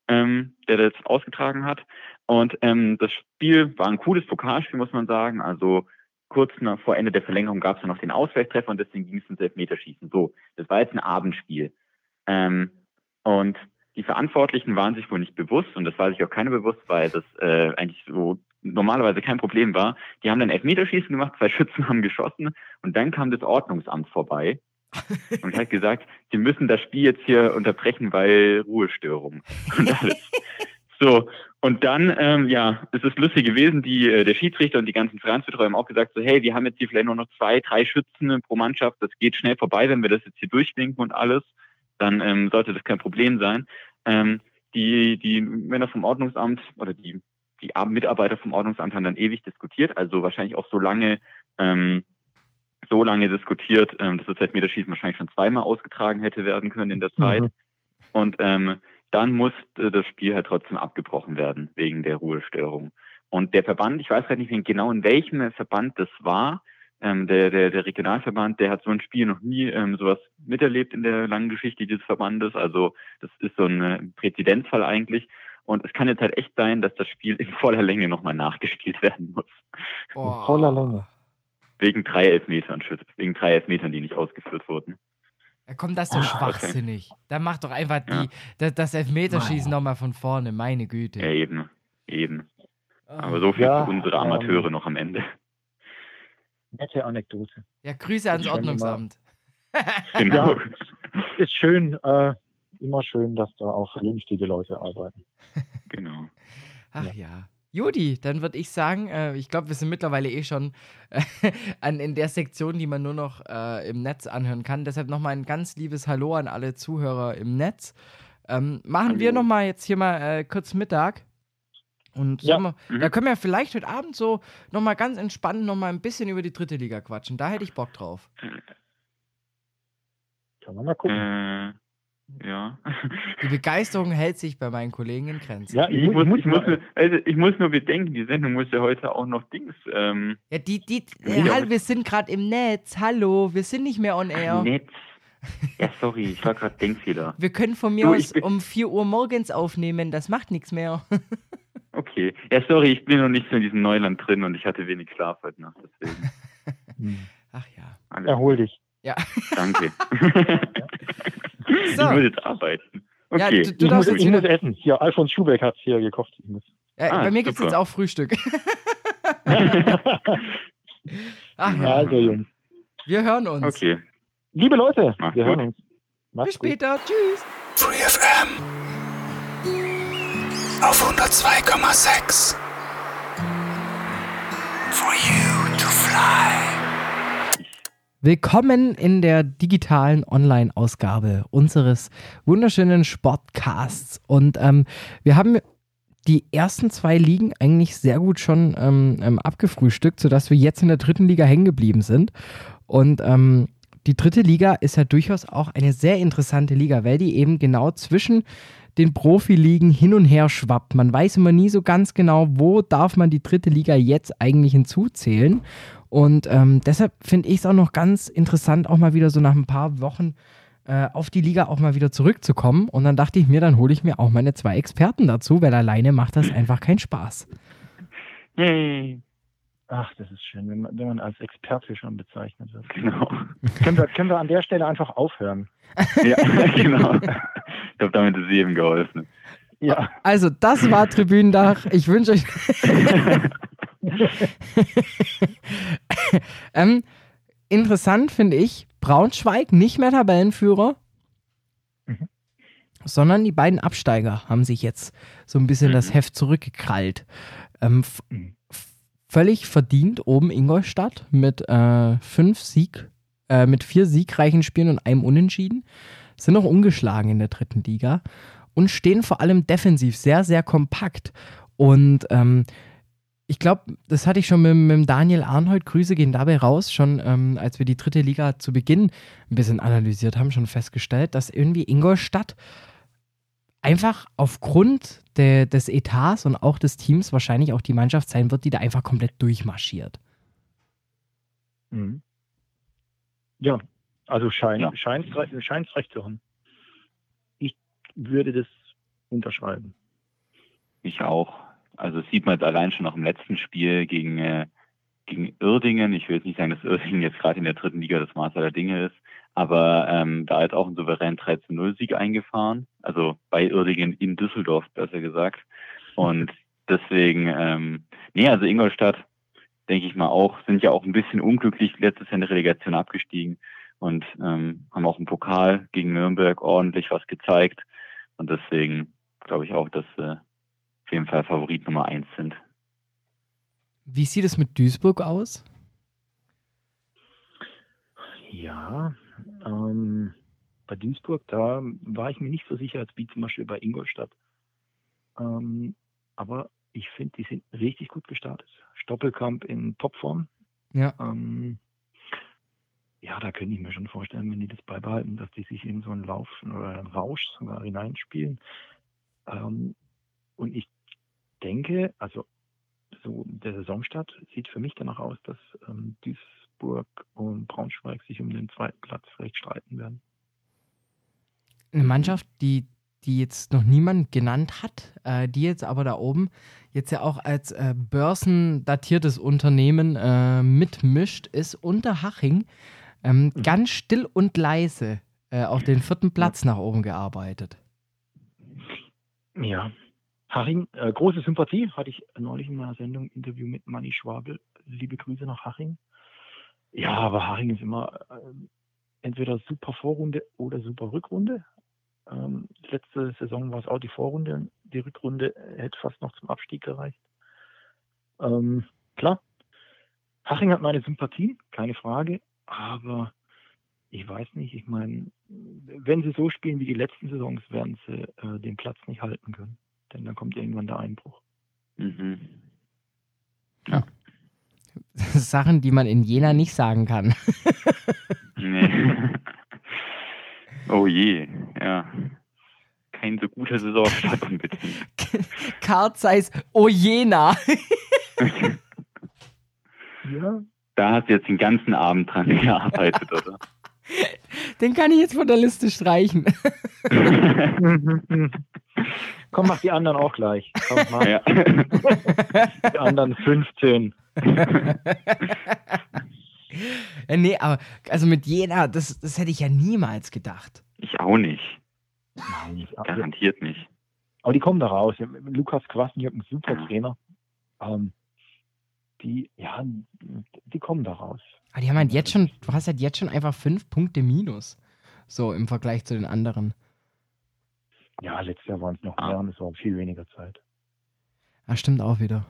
ähm, der das ausgetragen hat. Und ähm, das Spiel war ein cooles Pokalspiel, muss man sagen. Also kurz nach, vor Ende der Verlängerung gab es noch den Ausgleichstreffer und deswegen ging es ins Elfmeterschießen. So, das war jetzt ein Abendspiel. Ähm, und die Verantwortlichen waren sich wohl nicht bewusst, und das war sich auch keiner bewusst, weil das äh, eigentlich so normalerweise kein Problem war. Die haben dann Elfmeterschießen gemacht, zwei Schützen haben geschossen und dann kam das Ordnungsamt vorbei und hat gesagt, sie müssen das Spiel jetzt hier unterbrechen, weil Ruhestörung und alles. So, und dann, ähm, ja, es ist lustig gewesen, die, äh, der Schiedsrichter und die ganzen Vereinsbetreuer haben auch gesagt, so, hey, wir haben jetzt hier vielleicht nur noch zwei, drei Schützen pro Mannschaft, das geht schnell vorbei, wenn wir das jetzt hier durchwinken und alles, dann ähm, sollte das kein Problem sein. Ähm, die, die Männer vom Ordnungsamt oder die, die Mitarbeiter vom Ordnungsamt haben dann ewig diskutiert, also wahrscheinlich auch so lange, ähm, so lange diskutiert, ähm, dass das Elfmeterschießen wahrscheinlich schon zweimal ausgetragen hätte werden können in der Zeit. Mhm. Und ähm, dann musste das Spiel halt trotzdem abgebrochen werden wegen der Ruhestörung. Und der Verband, ich weiß halt nicht genau, in welchem Verband das war, ähm, der, der, der Regionalverband, der hat so ein Spiel noch nie ähm, sowas miterlebt in der langen Geschichte dieses Verbandes. Also das ist so ein äh, Präzedenzfall eigentlich. Und es kann jetzt halt echt sein, dass das Spiel in voller Länge nochmal nachgespielt werden muss. Oh. In voller Länge. Wegen drei Elfmetern, wegen drei Elfmetern, die nicht ausgeführt wurden. Ja, komm, das ist doch schwachsinnig. Okay. Dann mach doch einfach die, das, das Elfmeterschießen nochmal von vorne, meine Güte. Ja, eben, eben. Aber so viel ja, für unsere Amateure ähm, noch am Ende. Nette Anekdote. Ja, Grüße ans Ordnungsamt. genau. Ja, ist schön, äh, immer schön, dass da auch vernünftige Leute arbeiten. Genau. Ach ja. ja. Judi, dann würde ich sagen, äh, ich glaube, wir sind mittlerweile eh schon äh, an, in der Sektion, die man nur noch äh, im Netz anhören kann. Deshalb nochmal ein ganz liebes Hallo an alle Zuhörer im Netz. Ähm, machen Hallo. wir nochmal jetzt hier mal äh, kurz Mittag. Und ja. wir, mhm. da können wir vielleicht heute Abend so nochmal ganz entspannt nochmal ein bisschen über die dritte Liga quatschen. Da hätte ich Bock drauf. Kann man mal gucken. Äh, ja. Die Begeisterung hält sich bei meinen Kollegen in Grenzen. Ja, ich, ich muss, ich, muss, also ich muss nur bedenken, die Sendung muss ja heute auch noch Dings. Ähm, ja, die, die, äh, hallo, wir sind gerade im Netz. Hallo, wir sind nicht mehr on air. Netz. Ja, sorry, ich war gerade Denkfehler. Wir können von mir du, aus um 4 Uhr morgens aufnehmen, das macht nichts mehr. okay. Ja, sorry, ich bin noch nicht so in diesem Neuland drin und ich hatte wenig Schlaf heute Nacht, deswegen. Ach ja. Alles. Erhol dich. Ja. Danke. So. Ich muss jetzt arbeiten. Okay. Ja, du, du ich, muss, ich muss, essen. Hier, Alfons Schubeck hat es hier gekocht. Ja, ah, bei mir gibt es jetzt auch Frühstück. Ach ja. Also, Jungs. Wir hören uns. Okay. Liebe Leute, Mach's wir gut. hören uns. Macht's Bis später. Gut. Tschüss. Free FM auf 102,6. For you to fly. Willkommen in der digitalen Online-Ausgabe unseres wunderschönen Sportcasts. Und ähm, wir haben die ersten zwei Ligen eigentlich sehr gut schon ähm, ähm, abgefrühstückt, sodass wir jetzt in der dritten Liga hängen geblieben sind. Und ähm, die dritte Liga ist ja durchaus auch eine sehr interessante Liga, weil die eben genau zwischen den Profiligen hin und her schwappt. Man weiß immer nie so ganz genau, wo darf man die dritte Liga jetzt eigentlich hinzuzählen. Und ähm, deshalb finde ich es auch noch ganz interessant, auch mal wieder so nach ein paar Wochen äh, auf die Liga auch mal wieder zurückzukommen. Und dann dachte ich mir, dann hole ich mir auch meine zwei Experten dazu, weil alleine macht das einfach keinen Spaß. Yay. Ach, das ist schön, wenn man, wenn man als Experte schon bezeichnet wird. Genau. können, wir, können wir an der Stelle einfach aufhören? ja, genau. Ich glaube, damit ist jedem geholfen. Ja. Also, das war Tribünendach. Ich wünsche euch. ähm, interessant finde ich, Braunschweig nicht mehr Tabellenführer, mhm. sondern die beiden Absteiger haben sich jetzt so ein bisschen mhm. das Heft zurückgekrallt. Ähm, mhm. Völlig verdient oben Ingolstadt mit äh, fünf Sieg, äh, mit vier siegreichen Spielen und einem Unentschieden, sind noch ungeschlagen in der dritten Liga und stehen vor allem defensiv sehr, sehr kompakt. Und ähm, ich glaube, das hatte ich schon mit, mit Daniel Arnhold, Grüße gehen dabei raus, schon ähm, als wir die dritte Liga zu Beginn ein bisschen analysiert haben, schon festgestellt, dass irgendwie Ingolstadt einfach aufgrund de, des Etats und auch des Teams wahrscheinlich auch die Mannschaft sein wird, die da einfach komplett durchmarschiert. Mhm. Ja, also scheint ja. scheint scheint's recht zu haben. Ich würde das unterschreiben. Ich auch. Also das sieht man jetzt allein schon noch im letzten Spiel gegen, äh, gegen Irdingen. Ich will jetzt nicht sagen, dass Irdingen jetzt gerade in der dritten Liga das Maß aller Dinge ist, aber ähm, da ist auch ein souverän 13-0-Sieg eingefahren. Also bei Irdingen in Düsseldorf, besser gesagt. Und deswegen, ähm, nee, also Ingolstadt, denke ich mal auch, sind ja auch ein bisschen unglücklich letztes Jahr in der Relegation abgestiegen und ähm, haben auch im Pokal gegen Nürnberg ordentlich was gezeigt. Und deswegen glaube ich auch, dass äh, auf jeden Fall Favorit Nummer eins sind. Wie sieht es mit Duisburg aus? Ja, ähm, bei Duisburg, da war ich mir nicht so sicher als wie zum Beispiel bei Ingolstadt. Ähm, aber ich finde, die sind richtig gut gestartet. Stoppelkamp in Topform. Ja. Ähm, ja, da könnte ich mir schon vorstellen, wenn die das beibehalten, dass die sich in so einen Lauf oder einen Rausch sogar hineinspielen. Ähm, und ich denke, also so der Saisonstart sieht für mich danach aus, dass ähm, Duisburg und Braunschweig sich um den zweiten Platz vielleicht streiten werden. Eine Mannschaft, die, die jetzt noch niemand genannt hat, äh, die jetzt aber da oben jetzt ja auch als äh, börsendatiertes Unternehmen äh, mitmischt, ist Unterhaching ähm, mhm. ganz still und leise äh, auf den vierten Platz nach oben gearbeitet. Ja, Haching, äh, große Sympathie, hatte ich neulich in meiner Sendung Interview mit Manni Schwabel. Liebe Grüße nach Haching. Ja, aber Haching ist immer äh, entweder super Vorrunde oder super Rückrunde. Ähm, letzte Saison war es auch die Vorrunde. Die Rückrunde hätte fast noch zum Abstieg gereicht. Ähm, klar, Haching hat meine Sympathie, keine Frage, aber ich weiß nicht, ich meine, wenn sie so spielen wie die letzten Saisons, werden sie äh, den Platz nicht halten können denn dann kommt irgendwann der Einbruch. Mhm. Ja. Sachen, die man in Jena nicht sagen kann. nee. Oh je, ja. Kein so guter Saisonstart unbedingt. Karl Zeiss, oh Jena. ja. Da hast du jetzt den ganzen Abend dran gearbeitet, oder? Den kann ich jetzt von der Liste streichen. Komm, mach die anderen auch gleich. Komm, mach. Ja. Die anderen 15. ja, nee, aber also mit Jena, das, das hätte ich ja niemals gedacht. Ich auch nicht. Nein, Garantiert nicht. Aber die kommen da raus. Lukas Kwasniok, ein super Trainer. Ähm, die, ja, die kommen da raus. Aber ah, die haben halt jetzt schon, du hast halt jetzt schon einfach fünf Punkte minus. So im Vergleich zu den anderen. Ja, letztes Jahr waren es noch mehr und es war viel weniger Zeit. Ja, stimmt auch wieder.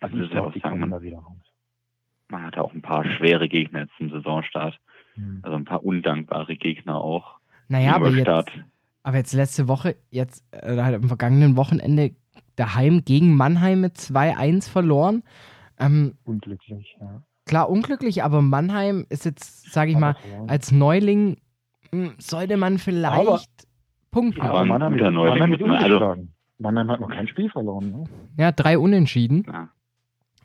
Also ich glaube, die kommen da wieder raus. Man hatte auch ein paar schwere Gegner zum Saisonstart. Hm. Also ein paar undankbare Gegner auch. Naja, aber jetzt, aber jetzt letzte Woche, jetzt äh, halt am vergangenen Wochenende daheim gegen Mannheim mit 2-1 verloren. Ähm, unglücklich, ja. Klar, unglücklich, aber Mannheim ist jetzt, sage ich aber mal, als Neuling hm, sollte man vielleicht aber, punkten. Aber Mannheim, Mannheim, Mannheim, ist also, Mannheim hat noch kein Spiel verloren. Ne? Ja, drei Unentschieden. Ja.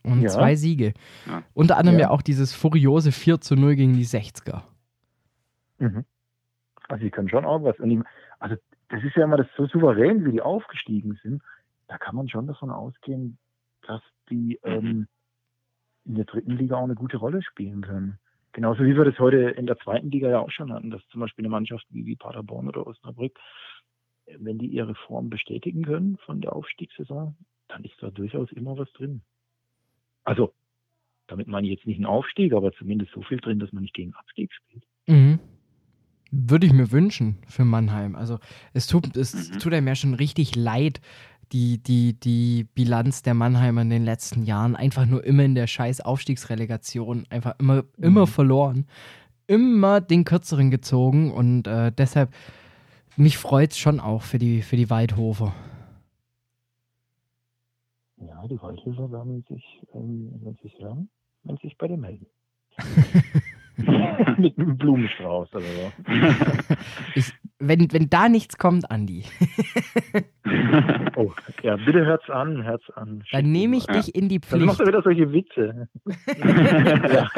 Und ja. zwei Siege. Ja. Unter anderem ja. auch dieses furiose 4 zu 0 gegen die 60er. Mhm. Also die können schon auch was. Und die, also das ist ja immer das so souverän, wie die aufgestiegen sind. Da kann man schon davon ausgehen, dass die mhm. ähm, in der dritten Liga auch eine gute Rolle spielen können. Genauso wie wir das heute in der zweiten Liga ja auch schon hatten, dass zum Beispiel eine Mannschaft wie, wie Paderborn oder Osnabrück, wenn die ihre Form bestätigen können von der Aufstiegssaison, dann ist da durchaus immer was drin. Also, damit meine ich jetzt nicht einen Aufstieg, aber zumindest so viel drin, dass man nicht gegen Abstieg spielt. Mhm. Würde ich mir wünschen für Mannheim. Also es tut, es mhm. tut einem ja schon richtig leid, die, die, die Bilanz der Mannheimer in den letzten Jahren einfach nur immer in der scheiß Aufstiegsrelegation, einfach immer, mhm. immer verloren, immer den kürzeren gezogen und äh, deshalb, mich freut es schon auch für die, für die Waldhofer. Ja, die Waldhöfer werden sich, ähm, wenn sie es hören, wenn sich bei dir melden. Mit einem Blumenstrauß oder so. Ich, wenn, wenn da nichts kommt, Andi, Oh, ja, bitte hört's an, hört's an. dann nehme ich Ja. dich in die Dann machst Pflicht. du wieder solche Witze.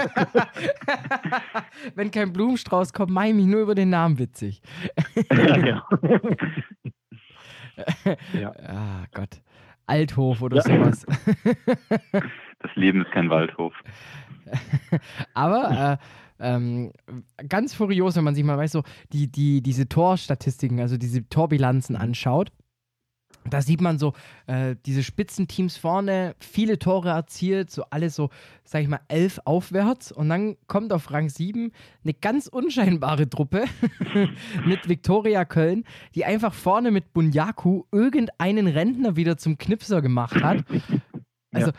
wenn kein Blumenstrauß kommt, mache ich mich nur über den Namen witzig. ja, genau. ja. Ah, Gott. Althof oder Ja. sowas. Das Leben ist kein Waldhof. Aber äh, ähm, ganz furios, wenn man sich mal weiß, so die, die, diese Torstatistiken, also diese Torbilanzen anschaut. Da sieht man so äh, diese Spitzenteams vorne, viele Tore erzielt, so alles so, sag ich mal, elf aufwärts. Und dann kommt auf Rang 7 eine ganz unscheinbare Truppe mit Viktoria Köln, die einfach vorne mit Bunyaku irgendeinen Rentner wieder zum Knipser gemacht hat. Also,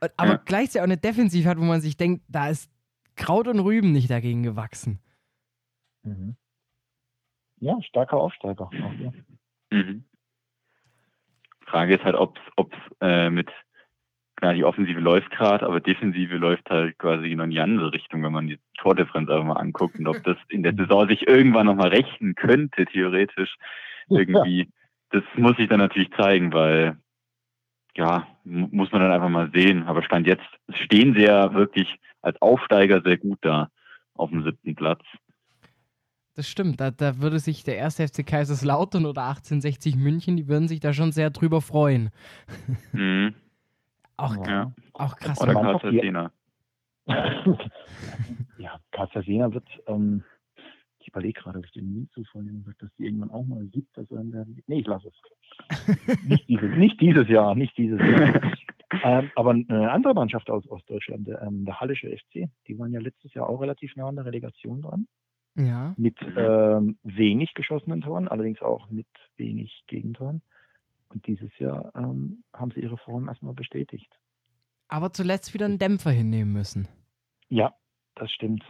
äh, aber Ja. gleichzeitig auch eine Defensive hat, wo man sich denkt, da ist Kraut und Rüben nicht dagegen gewachsen. Mhm. ja, starker Aufsteiger. Auch hier. Mhm. Frage ist halt, ob es äh, mit, klar, die Offensive läuft gerade, aber Defensive läuft halt quasi noch in die andere Richtung, wenn man die Tordifferenz einfach mal anguckt und ob das in der Saison sich irgendwann nochmal rächen könnte, theoretisch. Irgendwie. Das muss sich dann natürlich zeigen, weil, ja, mu- muss man dann einfach mal sehen. Aber Stand jetzt stehen sie ja wirklich als Aufsteiger sehr gut da auf dem siebten Platz. Das stimmt, da, da würde sich der erste FC Kaiserslautern oder 1860 München, die würden sich da schon sehr drüber freuen. Mhm. Auch, Ja. auch krass. Oder Sena. ja, Cartagena wird, ähm, ich überlege gerade, ob ich den nie zu vorhin gesagt dass die irgendwann auch mal siebter sein werden. Nee, ich lasse es. nicht, dieses, nicht dieses Jahr, nicht dieses Jahr. Ähm, aber eine andere Mannschaft aus Ostdeutschland, der, ähm, der Hallische FC, die waren ja letztes Jahr auch relativ nah an der Relegation dran. Ja. Mit ähm, wenig geschossenen Toren, allerdings auch mit wenig Gegentoren. Und dieses Jahr ähm, haben sie ihre Form erstmal bestätigt. Aber zuletzt wieder einen Dämpfer hinnehmen müssen. Ja, das stimmt.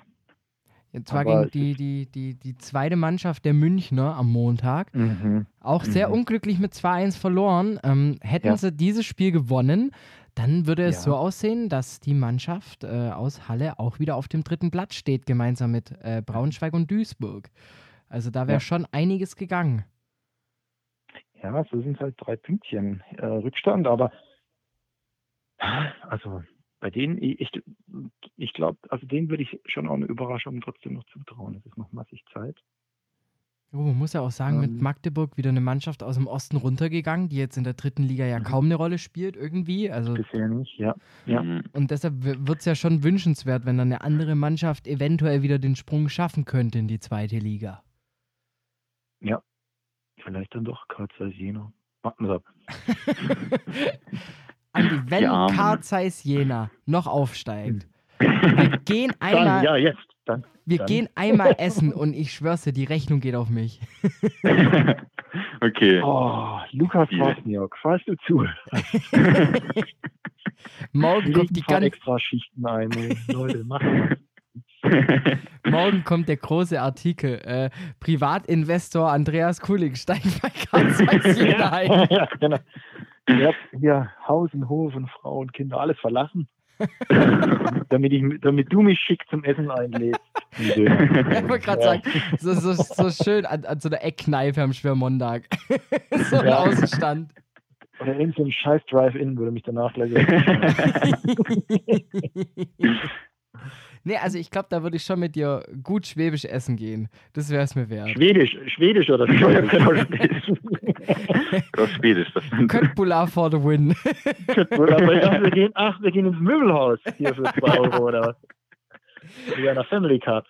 Und zwar Aber gegen die, die, die, die zweite Mannschaft der Münchner am Montag. Mhm. Auch sehr Mhm. unglücklich mit 2-1 verloren. Ähm, hätten Ja. sie dieses Spiel gewonnen, dann würde es Ja. so aussehen, dass die Mannschaft äh, aus Halle auch wieder auf dem dritten Platz steht, gemeinsam mit äh, Braunschweig und Duisburg. Also da wäre Ja. schon einiges gegangen. Ja, so sind halt drei Pünktchen äh, Rückstand, aber also bei denen, ich, ich, ich glaube, also denen würde ich schon auch eine Überraschung trotzdem noch zutrauen. Es ist noch massig Zeit. Oh, man muss ja auch sagen, mit Ähm. Magdeburg wieder eine Mannschaft aus dem Osten runtergegangen, die jetzt in der dritten Liga ja Mhm. kaum eine Rolle spielt irgendwie. Also Bisher nicht, ja. Ja. Mhm. und deshalb wird es ja schon wünschenswert, wenn dann eine andere Mannschaft eventuell wieder den Sprung schaffen könnte in die zweite Liga. Vielleicht dann doch Karl Jena. Warten wir ab. Wenn Die Armen. Carl Zeiss Jena noch aufsteigt, wir gehen Dann, einmal, ja, jetzt. Dann. wir dann. gehen einmal essen und ich schwör's dir, die Rechnung geht auf mich. okay. Oh, Lukas. Kwasniok, falls du zu. Morgen kommt, die ein paar gan extra Schichten ein. Leute, wir. morgen kommt der große Artikel. Äh, Privatinvestor Andreas Kulig steigt bei Carl Zeiss Jena ein. ja, genau. Ihr habt hier Haus und Hof und Frau und Kinder alles verlassen, damit, ich, damit du mich schick zum Essen einlädst. Ich wollte gerade sagen, so, so, so schön an, an so einer Eckkneipe am Schwermontag. so ein Ja. Außenstand. Oder in so einem scheiß Drive-In würde mich danach gleich. nee, also ich glaube, da würde ich schon mit dir gut schwäbisch essen gehen. Das wäre es mir wert. Schwedisch, Schwedisch oder Schwedisch. Oder Schwedisch. Das Köttbullar for the win. Aber ich dachte, wir gehen, ach, wir gehen ins Möbelhaus hier für 2 Euro oder was. Wie einer Family Card.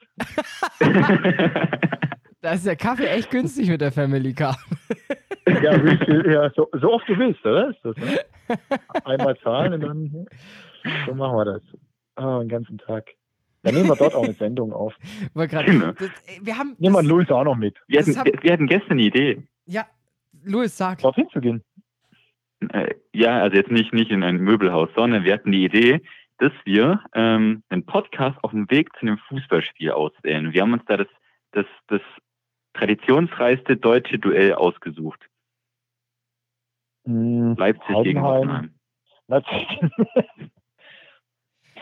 Da ist der Kaffee echt günstig mit der Family Car. Ja, ja so, so oft du willst, oder? Ist das, ne? Einmal zahlen und dann so machen wir das. Ah, den ganzen Tag. Dann nehmen wir dort auch eine Sendung auf. Grad, Genau. das, ey, wir haben. Nehmen wir das, Louis auch noch mit. wir, Das hatten, wir hatten gestern eine Idee. ja, Louis, sag. Dorthin zu gehen. Äh, ja, also jetzt nicht, nicht in ein Möbelhaus, sondern wir hatten die Idee, dass wir ähm, einen Podcast auf dem Weg zu einem Fußballspiel auswählen. Wir haben uns da das, das, das traditionsreichste deutsche Duell ausgesucht. Hm, Leipzig gegen Heidenheim. Hoffenheim.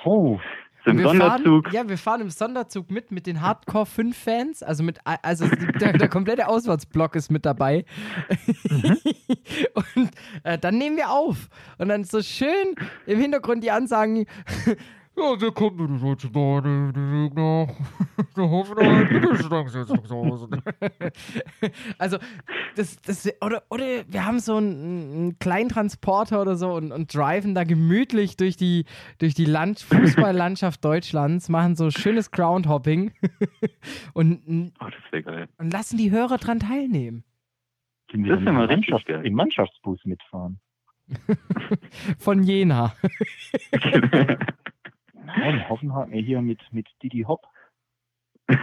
Puh. Im wir Sonderzug. Fahren, ja, wir fahren im Sonderzug mit, mit den Hardcore 5 Fans. Also, mit, also der, der komplette Auswärtsblock ist mit dabei. Mhm. Und äh, dann nehmen wir auf. Und dann so schön im Hintergrund die Ansagen. Ja, wir kommen in die deutsche Bahn, die Weg nach der Hoffenheim, Hause. Also, das, das, oder, oder wir haben so einen, einen kleinen Transporter oder so und, und driven da gemütlich durch die, durch die Land Fußballlandschaft Deutschlands, machen so schönes Groundhopping und, Oh, das wäre geil. und lassen die Hörer dran teilnehmen. Das ist ja mal im richtig Mannschafts- geil. Im Mannschaftsbus mitfahren. Von Jena. Nein, Hoffenheim nee, hier mit, mit Didi Hopp.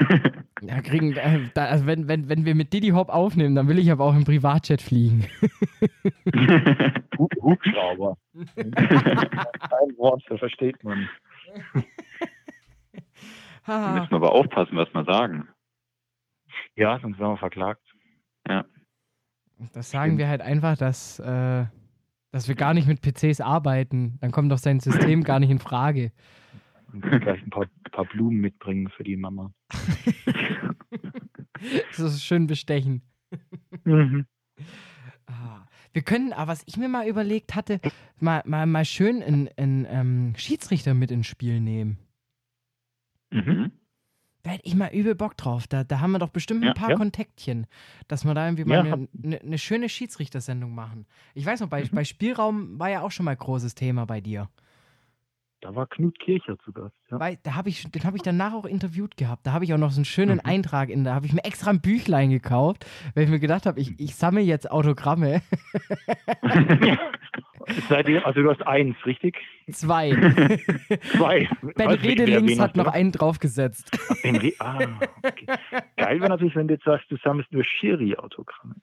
Ja, kriegen, äh, da, also wenn, wenn, wenn wir mit Diddy Hop aufnehmen, dann will ich aber auch im Privatjet fliegen. Hu- Hubschrauber. Kein Wort, das versteht man. Da müssen wir aber aufpassen, was wir sagen. Ja, sonst werden wir verklagt. Das sagen wir halt einfach, dass, äh, dass wir gar nicht mit PCs arbeiten. Dann kommt doch sein System gar nicht in Frage. Und gleich ein paar, paar Blumen mitbringen für die Mama. Das ist schön bestechen. Mhm. Ah. Wir können, aber was ich mir mal überlegt hatte, mal, mal, mal schön einen, einen ähm, Schiedsrichter mit ins Spiel nehmen. Mhm. Da hätte ich mal übel Bock drauf. Da, da haben wir doch bestimmt Ja, ein paar ja. Kontaktchen, dass wir da irgendwie Ja, mal eine ne, ne schöne Schiedsrichtersendung machen. Ich weiß noch, bei, Mhm. bei Spielraum war ja auch schon mal großes Thema bei dir. Da war Knut Kircher zu Gast. Ja. Weil, da hab ich, den habe ich danach auch interviewt gehabt. Da habe ich auch noch so einen schönen Mhm. Eintrag in. Da habe ich mir extra ein Büchlein gekauft, weil ich mir gedacht habe, ich, ich sammle jetzt Autogramme. Also du hast eins, richtig? Zwei. Zwei. Ben Weiß Redelings hat noch einen draufgesetzt. Ah, okay. Geil wäre natürlich, wenn du jetzt sagst, du sammelst nur Schiri-Autogramme.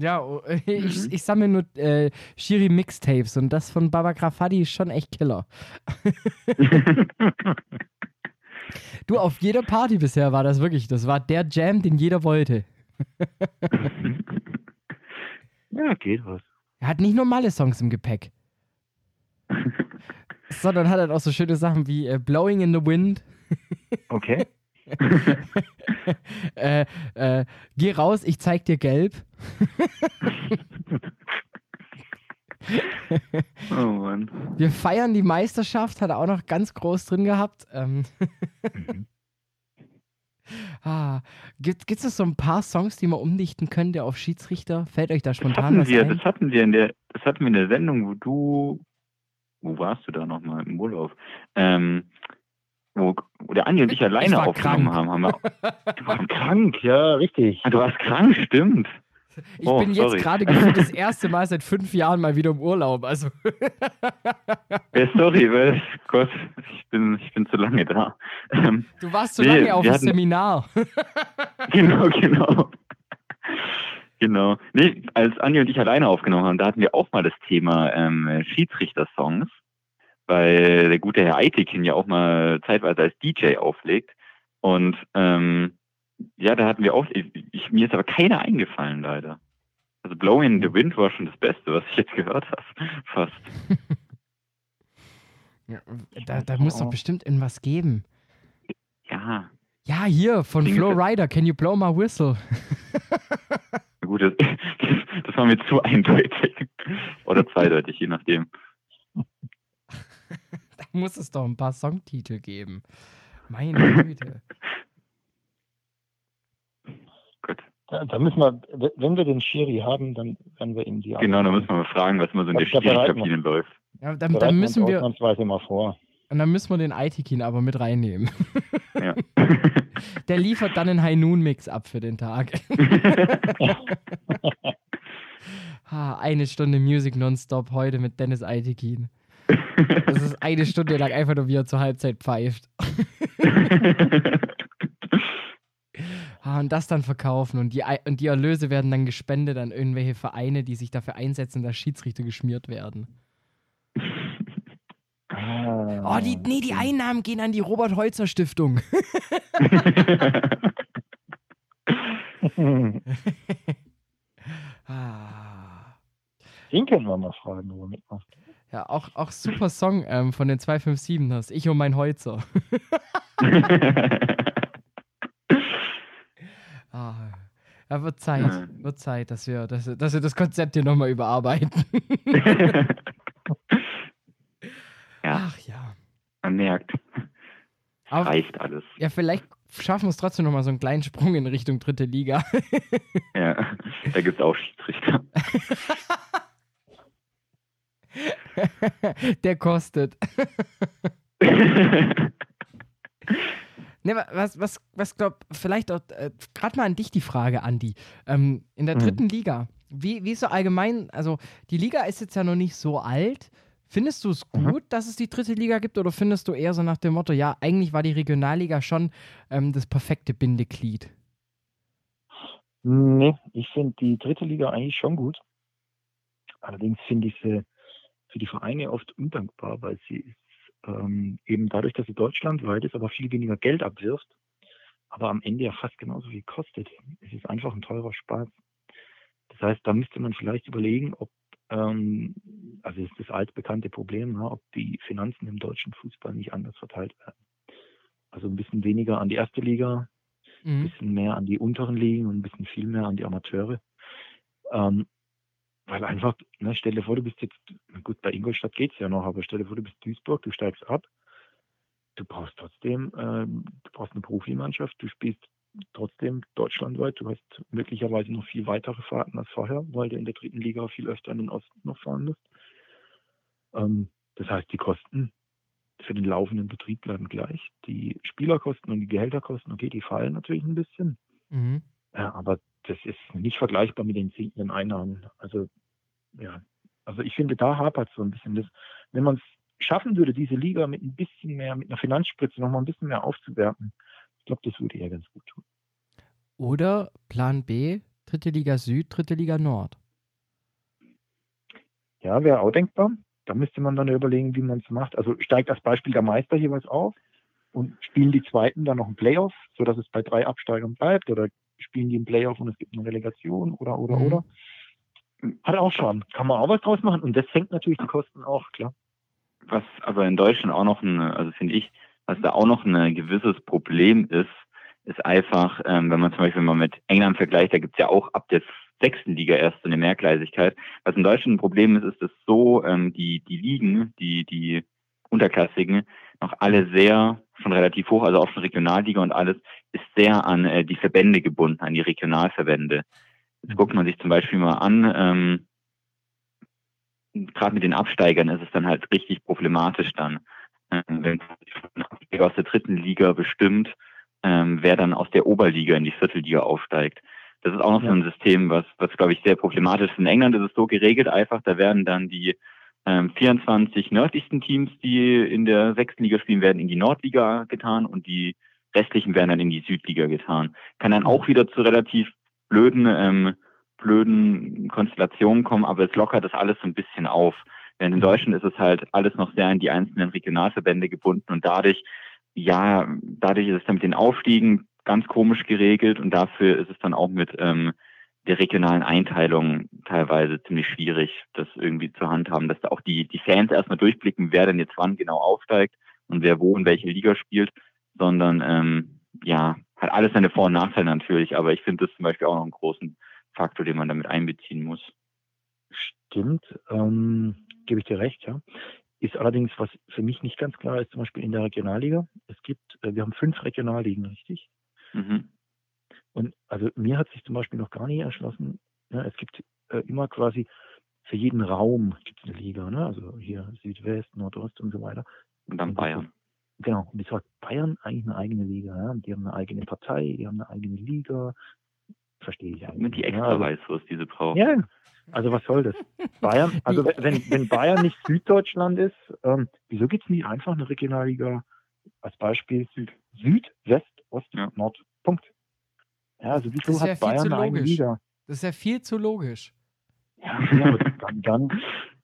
Ja, oh, ich, Mhm. ich sammle nur äh, Shiri Mixtapes und das von Baba Grafadi ist schon echt Killer. Du, auf jeder Party bisher war das wirklich, das war der Jam, den jeder wollte. Ja, geht was. Er hat nicht normale Songs im Gepäck, sondern hat halt auch so schöne Sachen wie äh, Blowing in the Wind, Okay. äh, äh, Geh raus, ich zeig dir gelb. oh Mann. Wir feiern die Meisterschaft, hat er auch noch ganz groß drin gehabt. Ähm, Mhm. ah, gibt es so ein paar Songs, die man umdichten könnte auf Schiedsrichter? Fällt euch da Das spontan hatten was wir, ein? das hatten wir in der, das hatten wir in der Sendung, wo du, wo warst du da nochmal im Urlaub? Ähm, wo, wo der Andi und ich alleine war aufgenommen krank. haben, haben wir, Du warst krank, ja, richtig. Ah, du warst krank, stimmt. Ich Oh, bin jetzt gerade das erste Mal seit fünf Jahren mal wieder im Urlaub. Also, Ja, sorry, weil, Gott, ich bin, ich bin zu lange da. Ähm, du warst so Nee, lange auf dem hatten- Seminar. genau, genau. Genau. Nee, als Andi und ich alleine aufgenommen haben, da hatten wir auch mal das Thema ähm, Schiedsrichter-Songs, weil der gute Herr Eitekin ja auch mal zeitweise als DJ auflegt. Und ähm, ja, da hatten wir auch, ich, ich, mir ist aber keiner eingefallen, leider. Also Blowing in the Wind war schon das Beste, was ich jetzt gehört habe. Fast. Ja, da, da muss doch bestimmt irgendwas geben. Ja, Ja, hier, von Ding Flo Rider, Can You Blow My Whistle? gut, das, das war mir zu eindeutig. Oder zweideutig, je nachdem. Da muss es doch ein paar Songtitel geben. Meine Güte. Gut. Da, da müssen wir, wenn wir den Schiri haben, dann werden wir ihm die Genau, da müssen wir mal fragen, was immer so in der Schwierigkeitskabine läuft. Ja, dann, dann müssen wir, ausnahmsweise mal vor. und dann müssen wir den Aitikin aber mit reinnehmen. Ja. Der liefert dann einen High Noon Mix ab für den Tag. Ah, eine Stunde Music nonstop heute mit Dennis Aitikin. Das ist eine Stunde lang einfach nur, wie er zur Halbzeit pfeift. Ah, und das dann verkaufen. Und die, und die Erlöse werden dann gespendet an irgendwelche Vereine, die sich dafür einsetzen, dass Schiedsrichter geschmiert werden. Ah, Oh, die, nee, die Einnahmen gehen an die Robert-Holzer-Stiftung. Ah. Den können wir mal fragen, wo er mitmacht. Ja, auch, auch super Song ähm, von den 257ers. Ich und mein Holzer. ah, ja, wird Zeit, Ja. wird Zeit, dass wir, dass, wir- dass wir das Konzept hier nochmal überarbeiten. ja, Ach ja. man merkt, Aber reicht alles. ja, vielleicht schaffen wir es trotzdem nochmal so einen kleinen Sprung in Richtung dritte Liga. Ja, da gibt es auch Schiedsrichter. Der kostet. Ne, wa- was, was, was glaub, vielleicht auch, äh, gerade mal an dich die Frage, Andi. Ähm, in der Mhm. dritten Liga, wie, wie ist so allgemein, also die Liga ist jetzt ja noch nicht so alt. Findest du es Mhm. gut, dass es die dritte Liga gibt oder findest du eher so nach dem Motto, ja, eigentlich war die Regionalliga schon ähm, das perfekte Bindeglied? Nee, ich finde die dritte Liga eigentlich schon gut. Allerdings finde ich sie für die Vereine oft undankbar, weil sie ist, ähm, eben dadurch, dass sie deutschlandweit ist, aber viel weniger Geld abwirft, aber am Ende ja fast genauso viel kostet. Es ist einfach ein teurer Spaß. Das heißt, da müsste man vielleicht überlegen, ob, ähm, also ist das altbekannte Problem, ja, ob die Finanzen im deutschen Fußball nicht anders verteilt werden. Also ein bisschen weniger an die erste Liga, ein Mhm. bisschen mehr an die unteren Ligen und ein bisschen viel mehr an die Amateure. Ähm, weil einfach, ne, stell dir vor, du bist jetzt, gut, bei Ingolstadt geht's ja noch, aber stell dir vor, du bist Duisburg, du steigst ab, du brauchst trotzdem, ähm, du brauchst eine Profimannschaft, du spielst trotzdem deutschlandweit, du hast möglicherweise noch viel weitere Fahrten als vorher, weil du in der dritten Liga viel öfter in den Osten noch fahren musst. Ähm, das heißt, die Kosten für den laufenden Betrieb bleiben gleich. Die Spielerkosten und die Gehälterkosten, okay, die fallen natürlich ein bisschen. Mhm. Ja, aber das ist nicht vergleichbar mit den sinkenden Einnahmen. Also, ja, also ich finde, da hapert so ein bisschen das. Wenn man es schaffen würde, diese Liga mit ein bisschen mehr, mit einer Finanzspritze noch mal ein bisschen mehr aufzuwerten, ich glaube, das würde eher ganz gut tun. Oder Plan B, dritte Liga Süd, dritte Liga Nord. Ja, wäre auch denkbar. Da müsste man dann überlegen, wie man es macht. Also steigt als Beispiel der Meister jeweils auf und spielen die Zweiten dann noch ein Playoff, sodass es bei drei Absteigern bleibt oder spielen die ein Playoff und es gibt eine Relegation oder, oder, Mhm. oder. Hat auch schon. Kann man auch was draus machen und das senkt natürlich die Kosten auch, klar. Was aber in Deutschland auch noch ein, also finde ich, was da auch noch ein gewisses Problem ist, ist einfach, ähm, wenn man zum Beispiel mal mit England vergleicht, da gibt's ja auch ab der sechsten Liga erst so eine Mehrgleisigkeit. Was in Deutschland ein Problem ist, ist, dass so ähm, die, die Ligen, die, die Unterklassigen, noch alle sehr schon relativ hoch, also auch schon Regionalliga und alles, ist sehr an äh, die Verbände gebunden, an die Regionalverbände. Jetzt guckt man sich zum Beispiel mal an, ähm, gerade mit den Absteigern ist es dann halt richtig problematisch dann. Ähm, wenn ein Absteiger aus der dritten Liga bestimmt, ähm, wer dann aus der Oberliga in die Viertelliga aufsteigt. Das ist auch noch so ein System, was, was glaube ich sehr problematisch ist. In England ist es so geregelt einfach, da werden dann die ähm, 24 nördlichsten Teams, die in der sechsten Liga spielen, werden in die Nordliga getan und die restlichen werden dann in die Südliga getan. Kann dann auch wieder zu relativ blöden, ähm, blöden Konstellationen kommen, aber es lockert das alles so ein bisschen auf. Während in Deutschland ist es halt alles noch sehr an die einzelnen Regionalverbände gebunden und dadurch, ja, dadurch ist es dann mit den Aufstiegen ganz komisch geregelt und dafür ist es dann auch mit ähm, der regionalen Einteilung teilweise ziemlich schwierig, das irgendwie zu handhaben, dass da auch die, die Fans erstmal durchblicken, wer denn jetzt wann genau aufsteigt und wer wo in welche Liga spielt, sondern ähm, ja, hat alles seine Vor- und Nachteile natürlich, aber ich finde das zum Beispiel auch noch einen großen Faktor, den man damit einbeziehen muss. Stimmt, ähm, gebe ich dir recht, ja. Ist allerdings, was für mich nicht ganz klar ist, zum Beispiel in der Regionalliga. Es gibt, äh, wir haben fünf Regionalligen, richtig? Mhm. Und also mir hat sich zum Beispiel noch gar nicht erschlossen, ja, es gibt äh, immer quasi für jeden Raum gibt es eine Liga, ne? also hier Südwest, Nordost und so weiter. Und dann Bayern. Genau, und das hat Bayern eigentlich eine eigene Liga. Ja? Die haben eine eigene Partei, die haben eine eigene Liga. Verstehe ich eigentlich. Mit die nicht, extra ja, also, Weißwurst, diese Braucht. ja, also was soll das? Bayern, also wenn, wenn- Bayern nicht Süddeutschland ist, ähm, wieso gibt es nicht einfach eine Regionalliga als Beispiel Süd, Süd West, Ost, Ja. Nord, Punkt. Ja, also wieso hat viel Bayern eine eigene. Liga? Das ist ja viel zu logisch. Ja, ja dann, dann,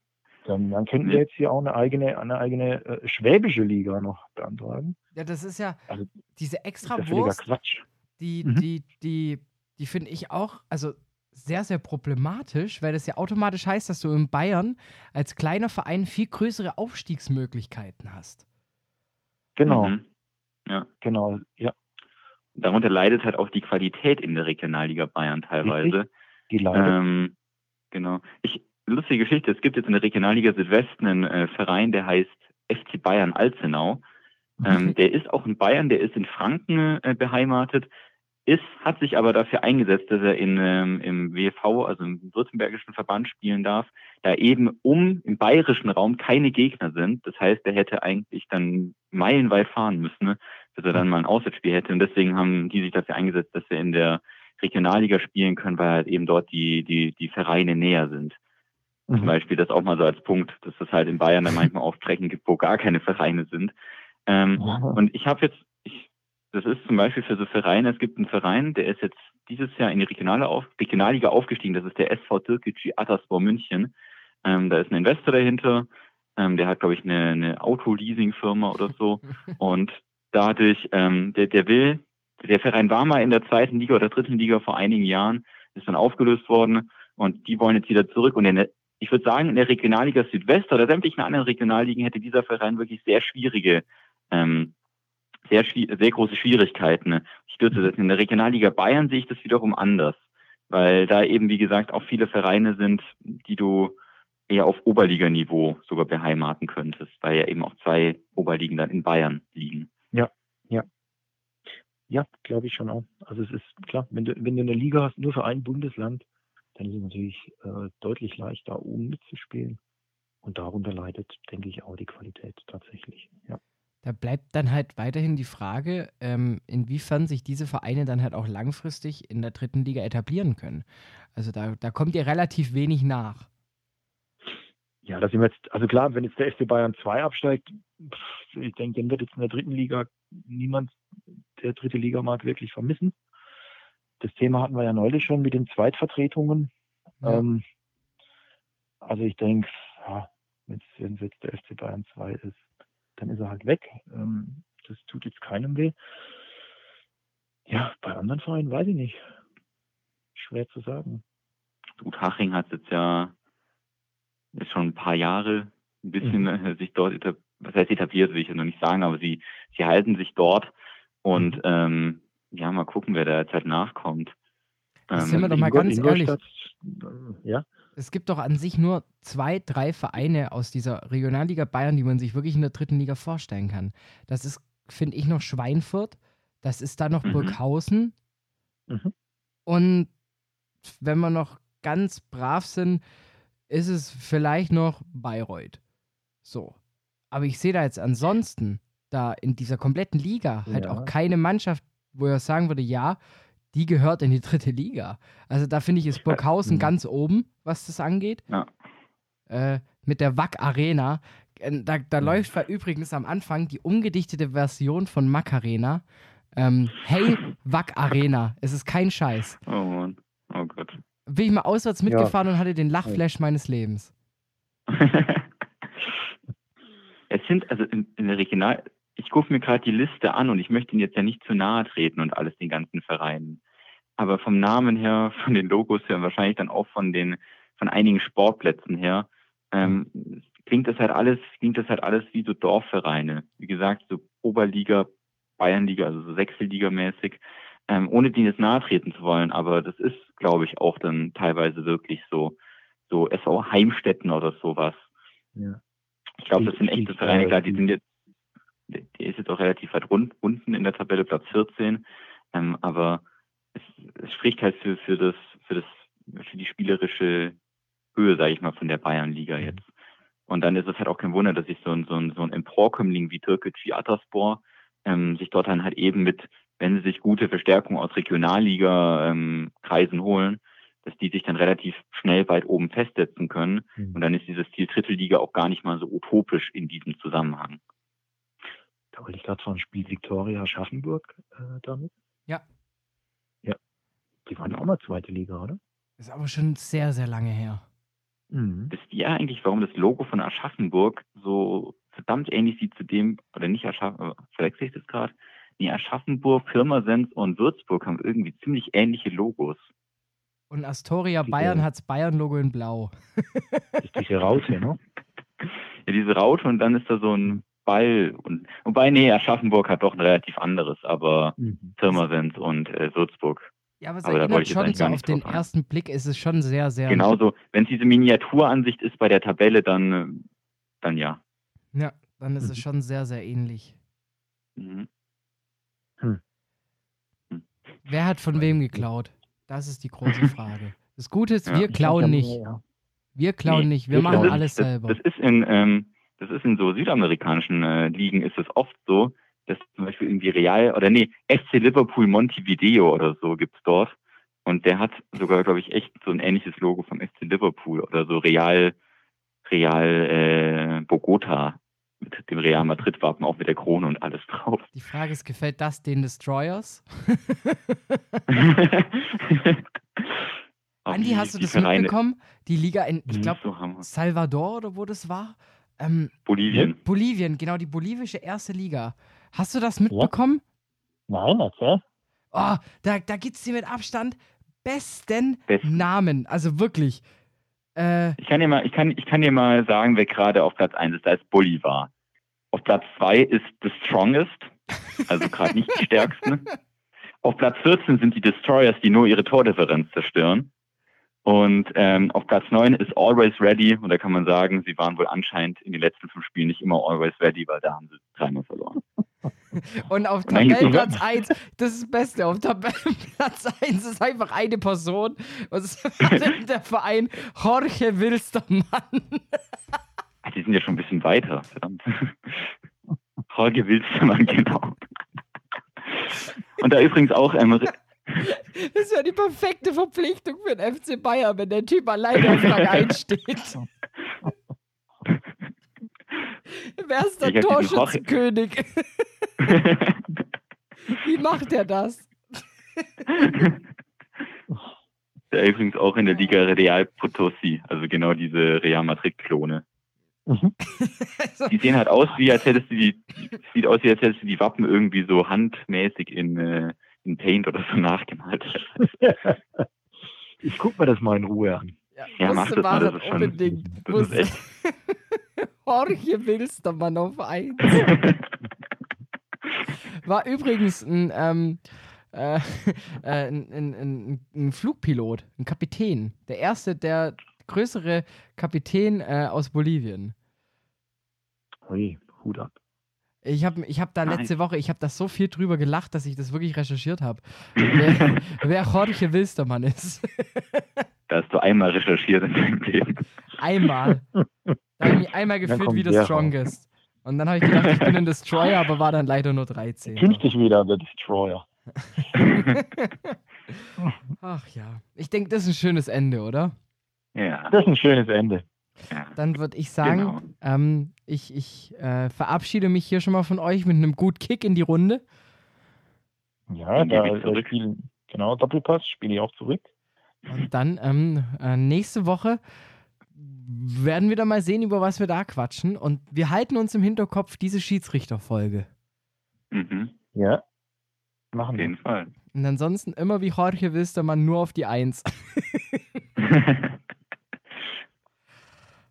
dann, dann könnten wir jetzt hier auch eine eigene, eine eigene äh, schwäbische Liga noch beantragen. Ja, das ist ja Also, diese ist extra ja Wurst, Quatsch. die, Mhm. die, die, die finde ich auch, also sehr, sehr problematisch, weil das ja automatisch heißt, dass du in Bayern als kleiner Verein viel größere Aufstiegsmöglichkeiten hast. Genau, Mhm. Ja. genau, ja. Darunter leidet halt auch die Qualität in der Regionalliga Bayern teilweise. Die leidet. Ähm, genau. Ich, lustige Geschichte, es gibt jetzt in der Regionalliga Südwesten einen äh, Verein, der heißt FC Bayern Alzenau. Ähm, der ist auch in Bayern, der ist in Franken äh, beheimatet, ist, hat sich aber dafür eingesetzt, dass er in, ähm, im WV, also im württembergischen Verband spielen darf, da eben um im bayerischen Raum keine Gegner sind. Das heißt, er hätte eigentlich dann meilenweit fahren müssen, ne, bis er dann mal ein Auswärtsspiel hätte. Und deswegen haben die sich dafür eingesetzt, dass wir in der Regionalliga spielen können, weil halt eben dort die, die, die Vereine näher sind. Zum Mhm. Beispiel das auch mal so als Punkt, dass es halt in Bayern dann manchmal auch Strecken gibt, wo gar keine Vereine sind. Ähm, und ich habe jetzt, ich, das ist zum Beispiel für so Vereine, es gibt einen Verein, der ist jetzt dieses Jahr in die Regionale auf, Regionalliga aufgestiegen, das ist der SV Türkgücü Ataspor München. Ähm, da ist ein Investor dahinter, ähm, der hat, glaube ich, eine, eine Autoleasing-Firma oder so. Und dadurch, ähm, der, der will, der Verein war mal in der zweiten Liga oder dritten Liga vor einigen Jahren, ist dann aufgelöst worden und die wollen jetzt wieder zurück. Und in der, ich würde sagen, in der Regionalliga Südwest oder sämtlichen anderen Regionalligen hätte dieser Verein wirklich sehr schwierige, ähm, sehr, sehr große Schwierigkeiten. Ich stürze das. In der Regionalliga Bayern sehe ich das wiederum anders, weil da eben, wie gesagt, auch viele Vereine sind, die du eher auf Oberliganiveau sogar beheimaten könntest, weil ja eben auch zwei Oberligen dann in Bayern liegen. Ja, glaube ich schon auch. Also es ist klar, wenn du, wenn du eine Liga hast, nur für ein Bundesland, dann ist es natürlich äh, deutlich leichter, oben mitzuspielen. Und darunter leidet, denke ich, auch die Qualität tatsächlich. Ja. Da bleibt dann halt weiterhin die Frage, ähm, inwiefern sich diese Vereine dann halt auch langfristig in der dritten Liga etablieren können. Also da, da kommt ihr relativ wenig nach. Ja, da sind jetzt, also klar, wenn jetzt der FC Bayern 2 absteigt, ich denke, dann wird jetzt in der dritten Liga niemand der dritte Liga mag wirklich vermissen. Das Thema hatten wir ja neulich schon mit den Zweitvertretungen. Ja. Ähm, also ich denke, ja, wenn es jetzt der FC Bayern 2 ist, dann ist er halt weg. Ähm, das tut jetzt keinem weh. Ja, bei anderen Vereinen weiß ich nicht. Schwer zu sagen. Gut, Haching hat jetzt ja ist schon ein paar Jahre ein bisschen Mhm. äh, sich dort etab was heißt etabliert, will ich ja noch nicht sagen, aber sie, sie halten sich dort und Mhm. ähm, ja, mal gucken, wer da jetzt halt nachkommt. Das Ähm, sind wir doch mal ganz ehrlich. Äh, Ja, Es gibt doch an sich nur zwei, drei Vereine aus dieser Regionalliga Bayern, die man sich wirklich in der dritten Liga vorstellen kann. Das ist, finde ich, noch Schweinfurt. Das ist dann noch Mhm. Burghausen. Mhm. Und wenn wir noch ganz brav sind, ist es vielleicht noch Bayreuth. So. Aber ich sehe da jetzt ansonsten, da in dieser kompletten Liga, halt Ja. auch keine Mannschaft, wo er sagen würde, ja, die gehört in die dritte Liga. Also da finde ich, ist Burghausen Mhm. ganz oben, was das angeht. Ja. Äh, mit der WAC Arena. Äh, Da, da Mhm. läuft zwar übrigens am Anfang die umgedichtete Version von Macarena. Ähm, hey, WAC Arena. Es ist kein Scheiß. Oh Mann. Oh Gott. Bin ich mal auswärts Ja. mitgefahren und hatte den Lachflash meines Lebens. es sind, also in, in der Regional, ich gucke mir gerade die Liste an und ich möchte Ihnen jetzt ja nicht zu nahe treten und alles den ganzen Vereinen. Aber vom Namen her, von den Logos her, und wahrscheinlich dann auch von den, von einigen Sportplätzen her, ähm, klingt das halt alles, klingt das halt alles wie so Dorfvereine. Wie gesagt, so Oberliga, Bayernliga, also so Sechselliga-mäßig, ähm, ohne denen jetzt nahe treten zu wollen. Aber das ist, glaube ich, auch dann teilweise wirklich so, so SV Heimstätten oder sowas. ja. Ich glaube, das sind echte Vereine, klar, die sind jetzt, der ist jetzt auch relativ weit rund, unten in der Tabelle, Platz 14, ähm, aber es, es spricht halt für, für das, für das, für die spielerische Höhe, sage ich mal, von der Bayernliga jetzt. Und dann ist es halt auch kein Wunder, dass sich so ein, so ein, so ein Emporkömmling wie Türkgücü Ataspor ähm, sich dort dann halt eben mit, wenn sie sich gute Verstärkung aus Regionalliga-Kreisen holen, dass die sich dann relativ schnell weit oben festsetzen können. Mhm. Und dann ist dieses Ziel Drittliga auch gar nicht mal so utopisch in diesem Zusammenhang. Da wollte ich gerade von Spiel Viktoria Aschaffenburg äh, damit. Ja. Ja. Die waren auch mal zweite Liga, oder? Ist aber schon sehr, sehr lange her. Mhm. Wisst ihr eigentlich, warum das Logo von Aschaffenburg so verdammt ähnlich sieht zu dem, oder nicht Aschaffenburg, verwechsel ich das gerade? Nee, Aschaffenburg, Pirmasens und Würzburg haben irgendwie ziemlich ähnliche Logos. Und Astoria Die Bayern hat's Bayern-Logo in Blau. Das ist diese Raute, ne? Ja, diese Raute und dann ist da so ein Ball. Und, wobei, nee, Aschaffenburg hat doch ein relativ anderes, aber Mhm. Pirmasens und äh, Würzburg. Ja, aber es Aber da wollte ich jetzt schon eigentlich so auf den ersten Blick, ist es schon sehr, sehr. Genauso, wenn es diese Miniaturansicht ist bei der Tabelle, dann, dann ja. Ja, dann ist es Mhm. schon sehr, sehr ähnlich. Mhm. Wer hat von wem geklaut? Das ist die große Frage. Das Gute ist, Ja. wir klauen nicht. Wir klauen Nee, nicht. Wir machen alles das, selber. Das ist in, ähm, das ist in so südamerikanischen äh, Ligen ist es oft so, dass zum Beispiel irgendwie Real oder nee, FC Liverpool Montevideo oder so gibt's dort. Und der hat sogar, glaube ich, echt so ein ähnliches Logo vom FC Liverpool oder so Real, Real äh, Bogota mit dem Real Madrid Wappen, auch mit der Krone und alles drauf. Die Frage ist, gefällt das den Destroyers? Andi, hast du das Vereine- mitbekommen? Die Liga in, ich Mhm, glaube, so. Salvador oder wo das war? Ähm, Bolivien. Bolivien, genau, die bolivische erste Liga. Hast du das mitbekommen? Nein, erzähl. Oh, da, da gibt es die mit Abstand besten Besten. Namen. Also wirklich. Äh, Ich kann dir mal, ich kann, ich kann dir mal sagen, wer gerade auf Platz 1 ist. Da ist Bolivar. Auf Platz 2 ist The Strongest, also gerade nicht die stärksten. Auf Platz 14 sind die Destroyers, die nur ihre Tordifferenz zerstören. Und ähm, auf Platz 9 ist Always Ready. Und da kann man sagen, sie waren wohl anscheinend in den letzten fünf Spielen nicht immer Always Ready, weil da haben sie dreimal verloren. und auf Tabellenplatz 1, das ist das Beste, auf Tabellenplatz 1 ist einfach eine Person. Und es ist der Verein Jorge Wilstermann. Die sind ja schon ein bisschen weiter, verdammt. Jorge Wilstermann, genau. Und da übrigens auch ähm, Das wäre die perfekte Verpflichtung für den FC Bayern, wenn der Typ alleine auf Rang 1 steht. Wer ist der Torschützenkönig? Wie macht er das? Der übrigens auch in der Liga Real Potosí, also genau diese Real Madrid-Klone. Mhm. Also, Die sehen halt aus, wie als hättest du die, sieht aus, wie als hättest du die Wappen irgendwie so handmäßig in, äh, in Paint oder so nachgemalt. Ich guck mir das mal in Ruhe an. Ja, mach musste das mal, das ist schon- unbedingt. das ist echt. Jorge Wilstermann auf 1. War übrigens ein, ähm, äh, äh, ein, ein, ein, ein Flugpilot, ein Kapitän. Der erste, der größere Kapitän äh, aus Bolivien. Ui, Hut ab. Ich habe ich hab da Nice. letzte Woche, ich habe da so viel drüber gelacht, dass ich das wirklich recherchiert habe. wer, wer Jorge Wilstermann ist. Da hast du einmal recherchiert in deinem Leben. Einmal. Da habe ich mich einmal gefühlt wie der raus. Strongest. Und dann habe ich gedacht, ich bin ein Destroyer, aber war dann leider nur 13. Künftig wieder der Destroyer. Ach ja. Ich denke, das ist ein schönes Ende, oder? Ja, Das ist ein schönes Ende. Ja. Dann würde ich sagen, Genau. ähm, ich, ich äh, verabschiede mich hier schon mal von euch mit einem gut Kick in die Runde. Ja, da äh, zurück. spielen, genau, Doppelpass spiele ich auch zurück. Und dann ähm, äh, nächste Woche werden wir dann mal sehen, über was wir da quatschen. Und wir halten uns im Hinterkopf diese Schiedsrichterfolge. Mhm. Ja. Auf Machen wir. jeden Fall. Und ansonsten immer wie Jorge Wilstermann nur auf die Eins.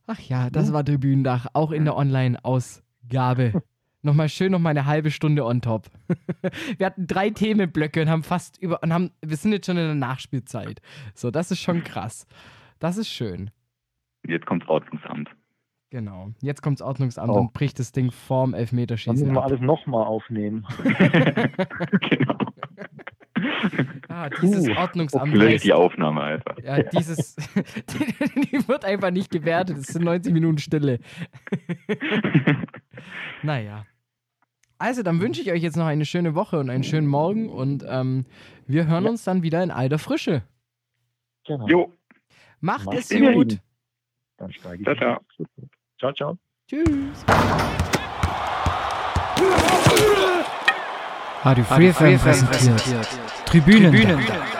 Ach ja, das war Tribünendach, auch in der Online-Ausgabe. Nochmal schön noch mal eine halbe Stunde on top. wir hatten drei Themenblöcke und haben fast über und haben, wir sind jetzt schon in der Nachspielzeit. So, das ist schon krass. Das ist schön. Jetzt kommt Ordnungsamt. Genau. Jetzt kommt's Ordnungsamt Oh. und bricht das Ding vorm Dann müssen Elfmeterschießen wir ab. alles nochmal aufnehmen. genau. Ah, dieses Uh, Ordnungsamt. Heißt- die Aufnahme einfach. Ja, dieses, die, die wird einfach nicht gewertet. Es sind 90 Minuten Stille. naja. Also, dann wünsche ich euch jetzt noch eine schöne Woche und einen schönen Morgen und ähm, wir hören Ja. uns dann wieder in alter Frische. Genau. Jo, Macht Macht's es gut. Dann steige ich. Ciao, ciao. Ciao, ciao. Tschüss. Radio Free FM präsentiert. Tribünendach.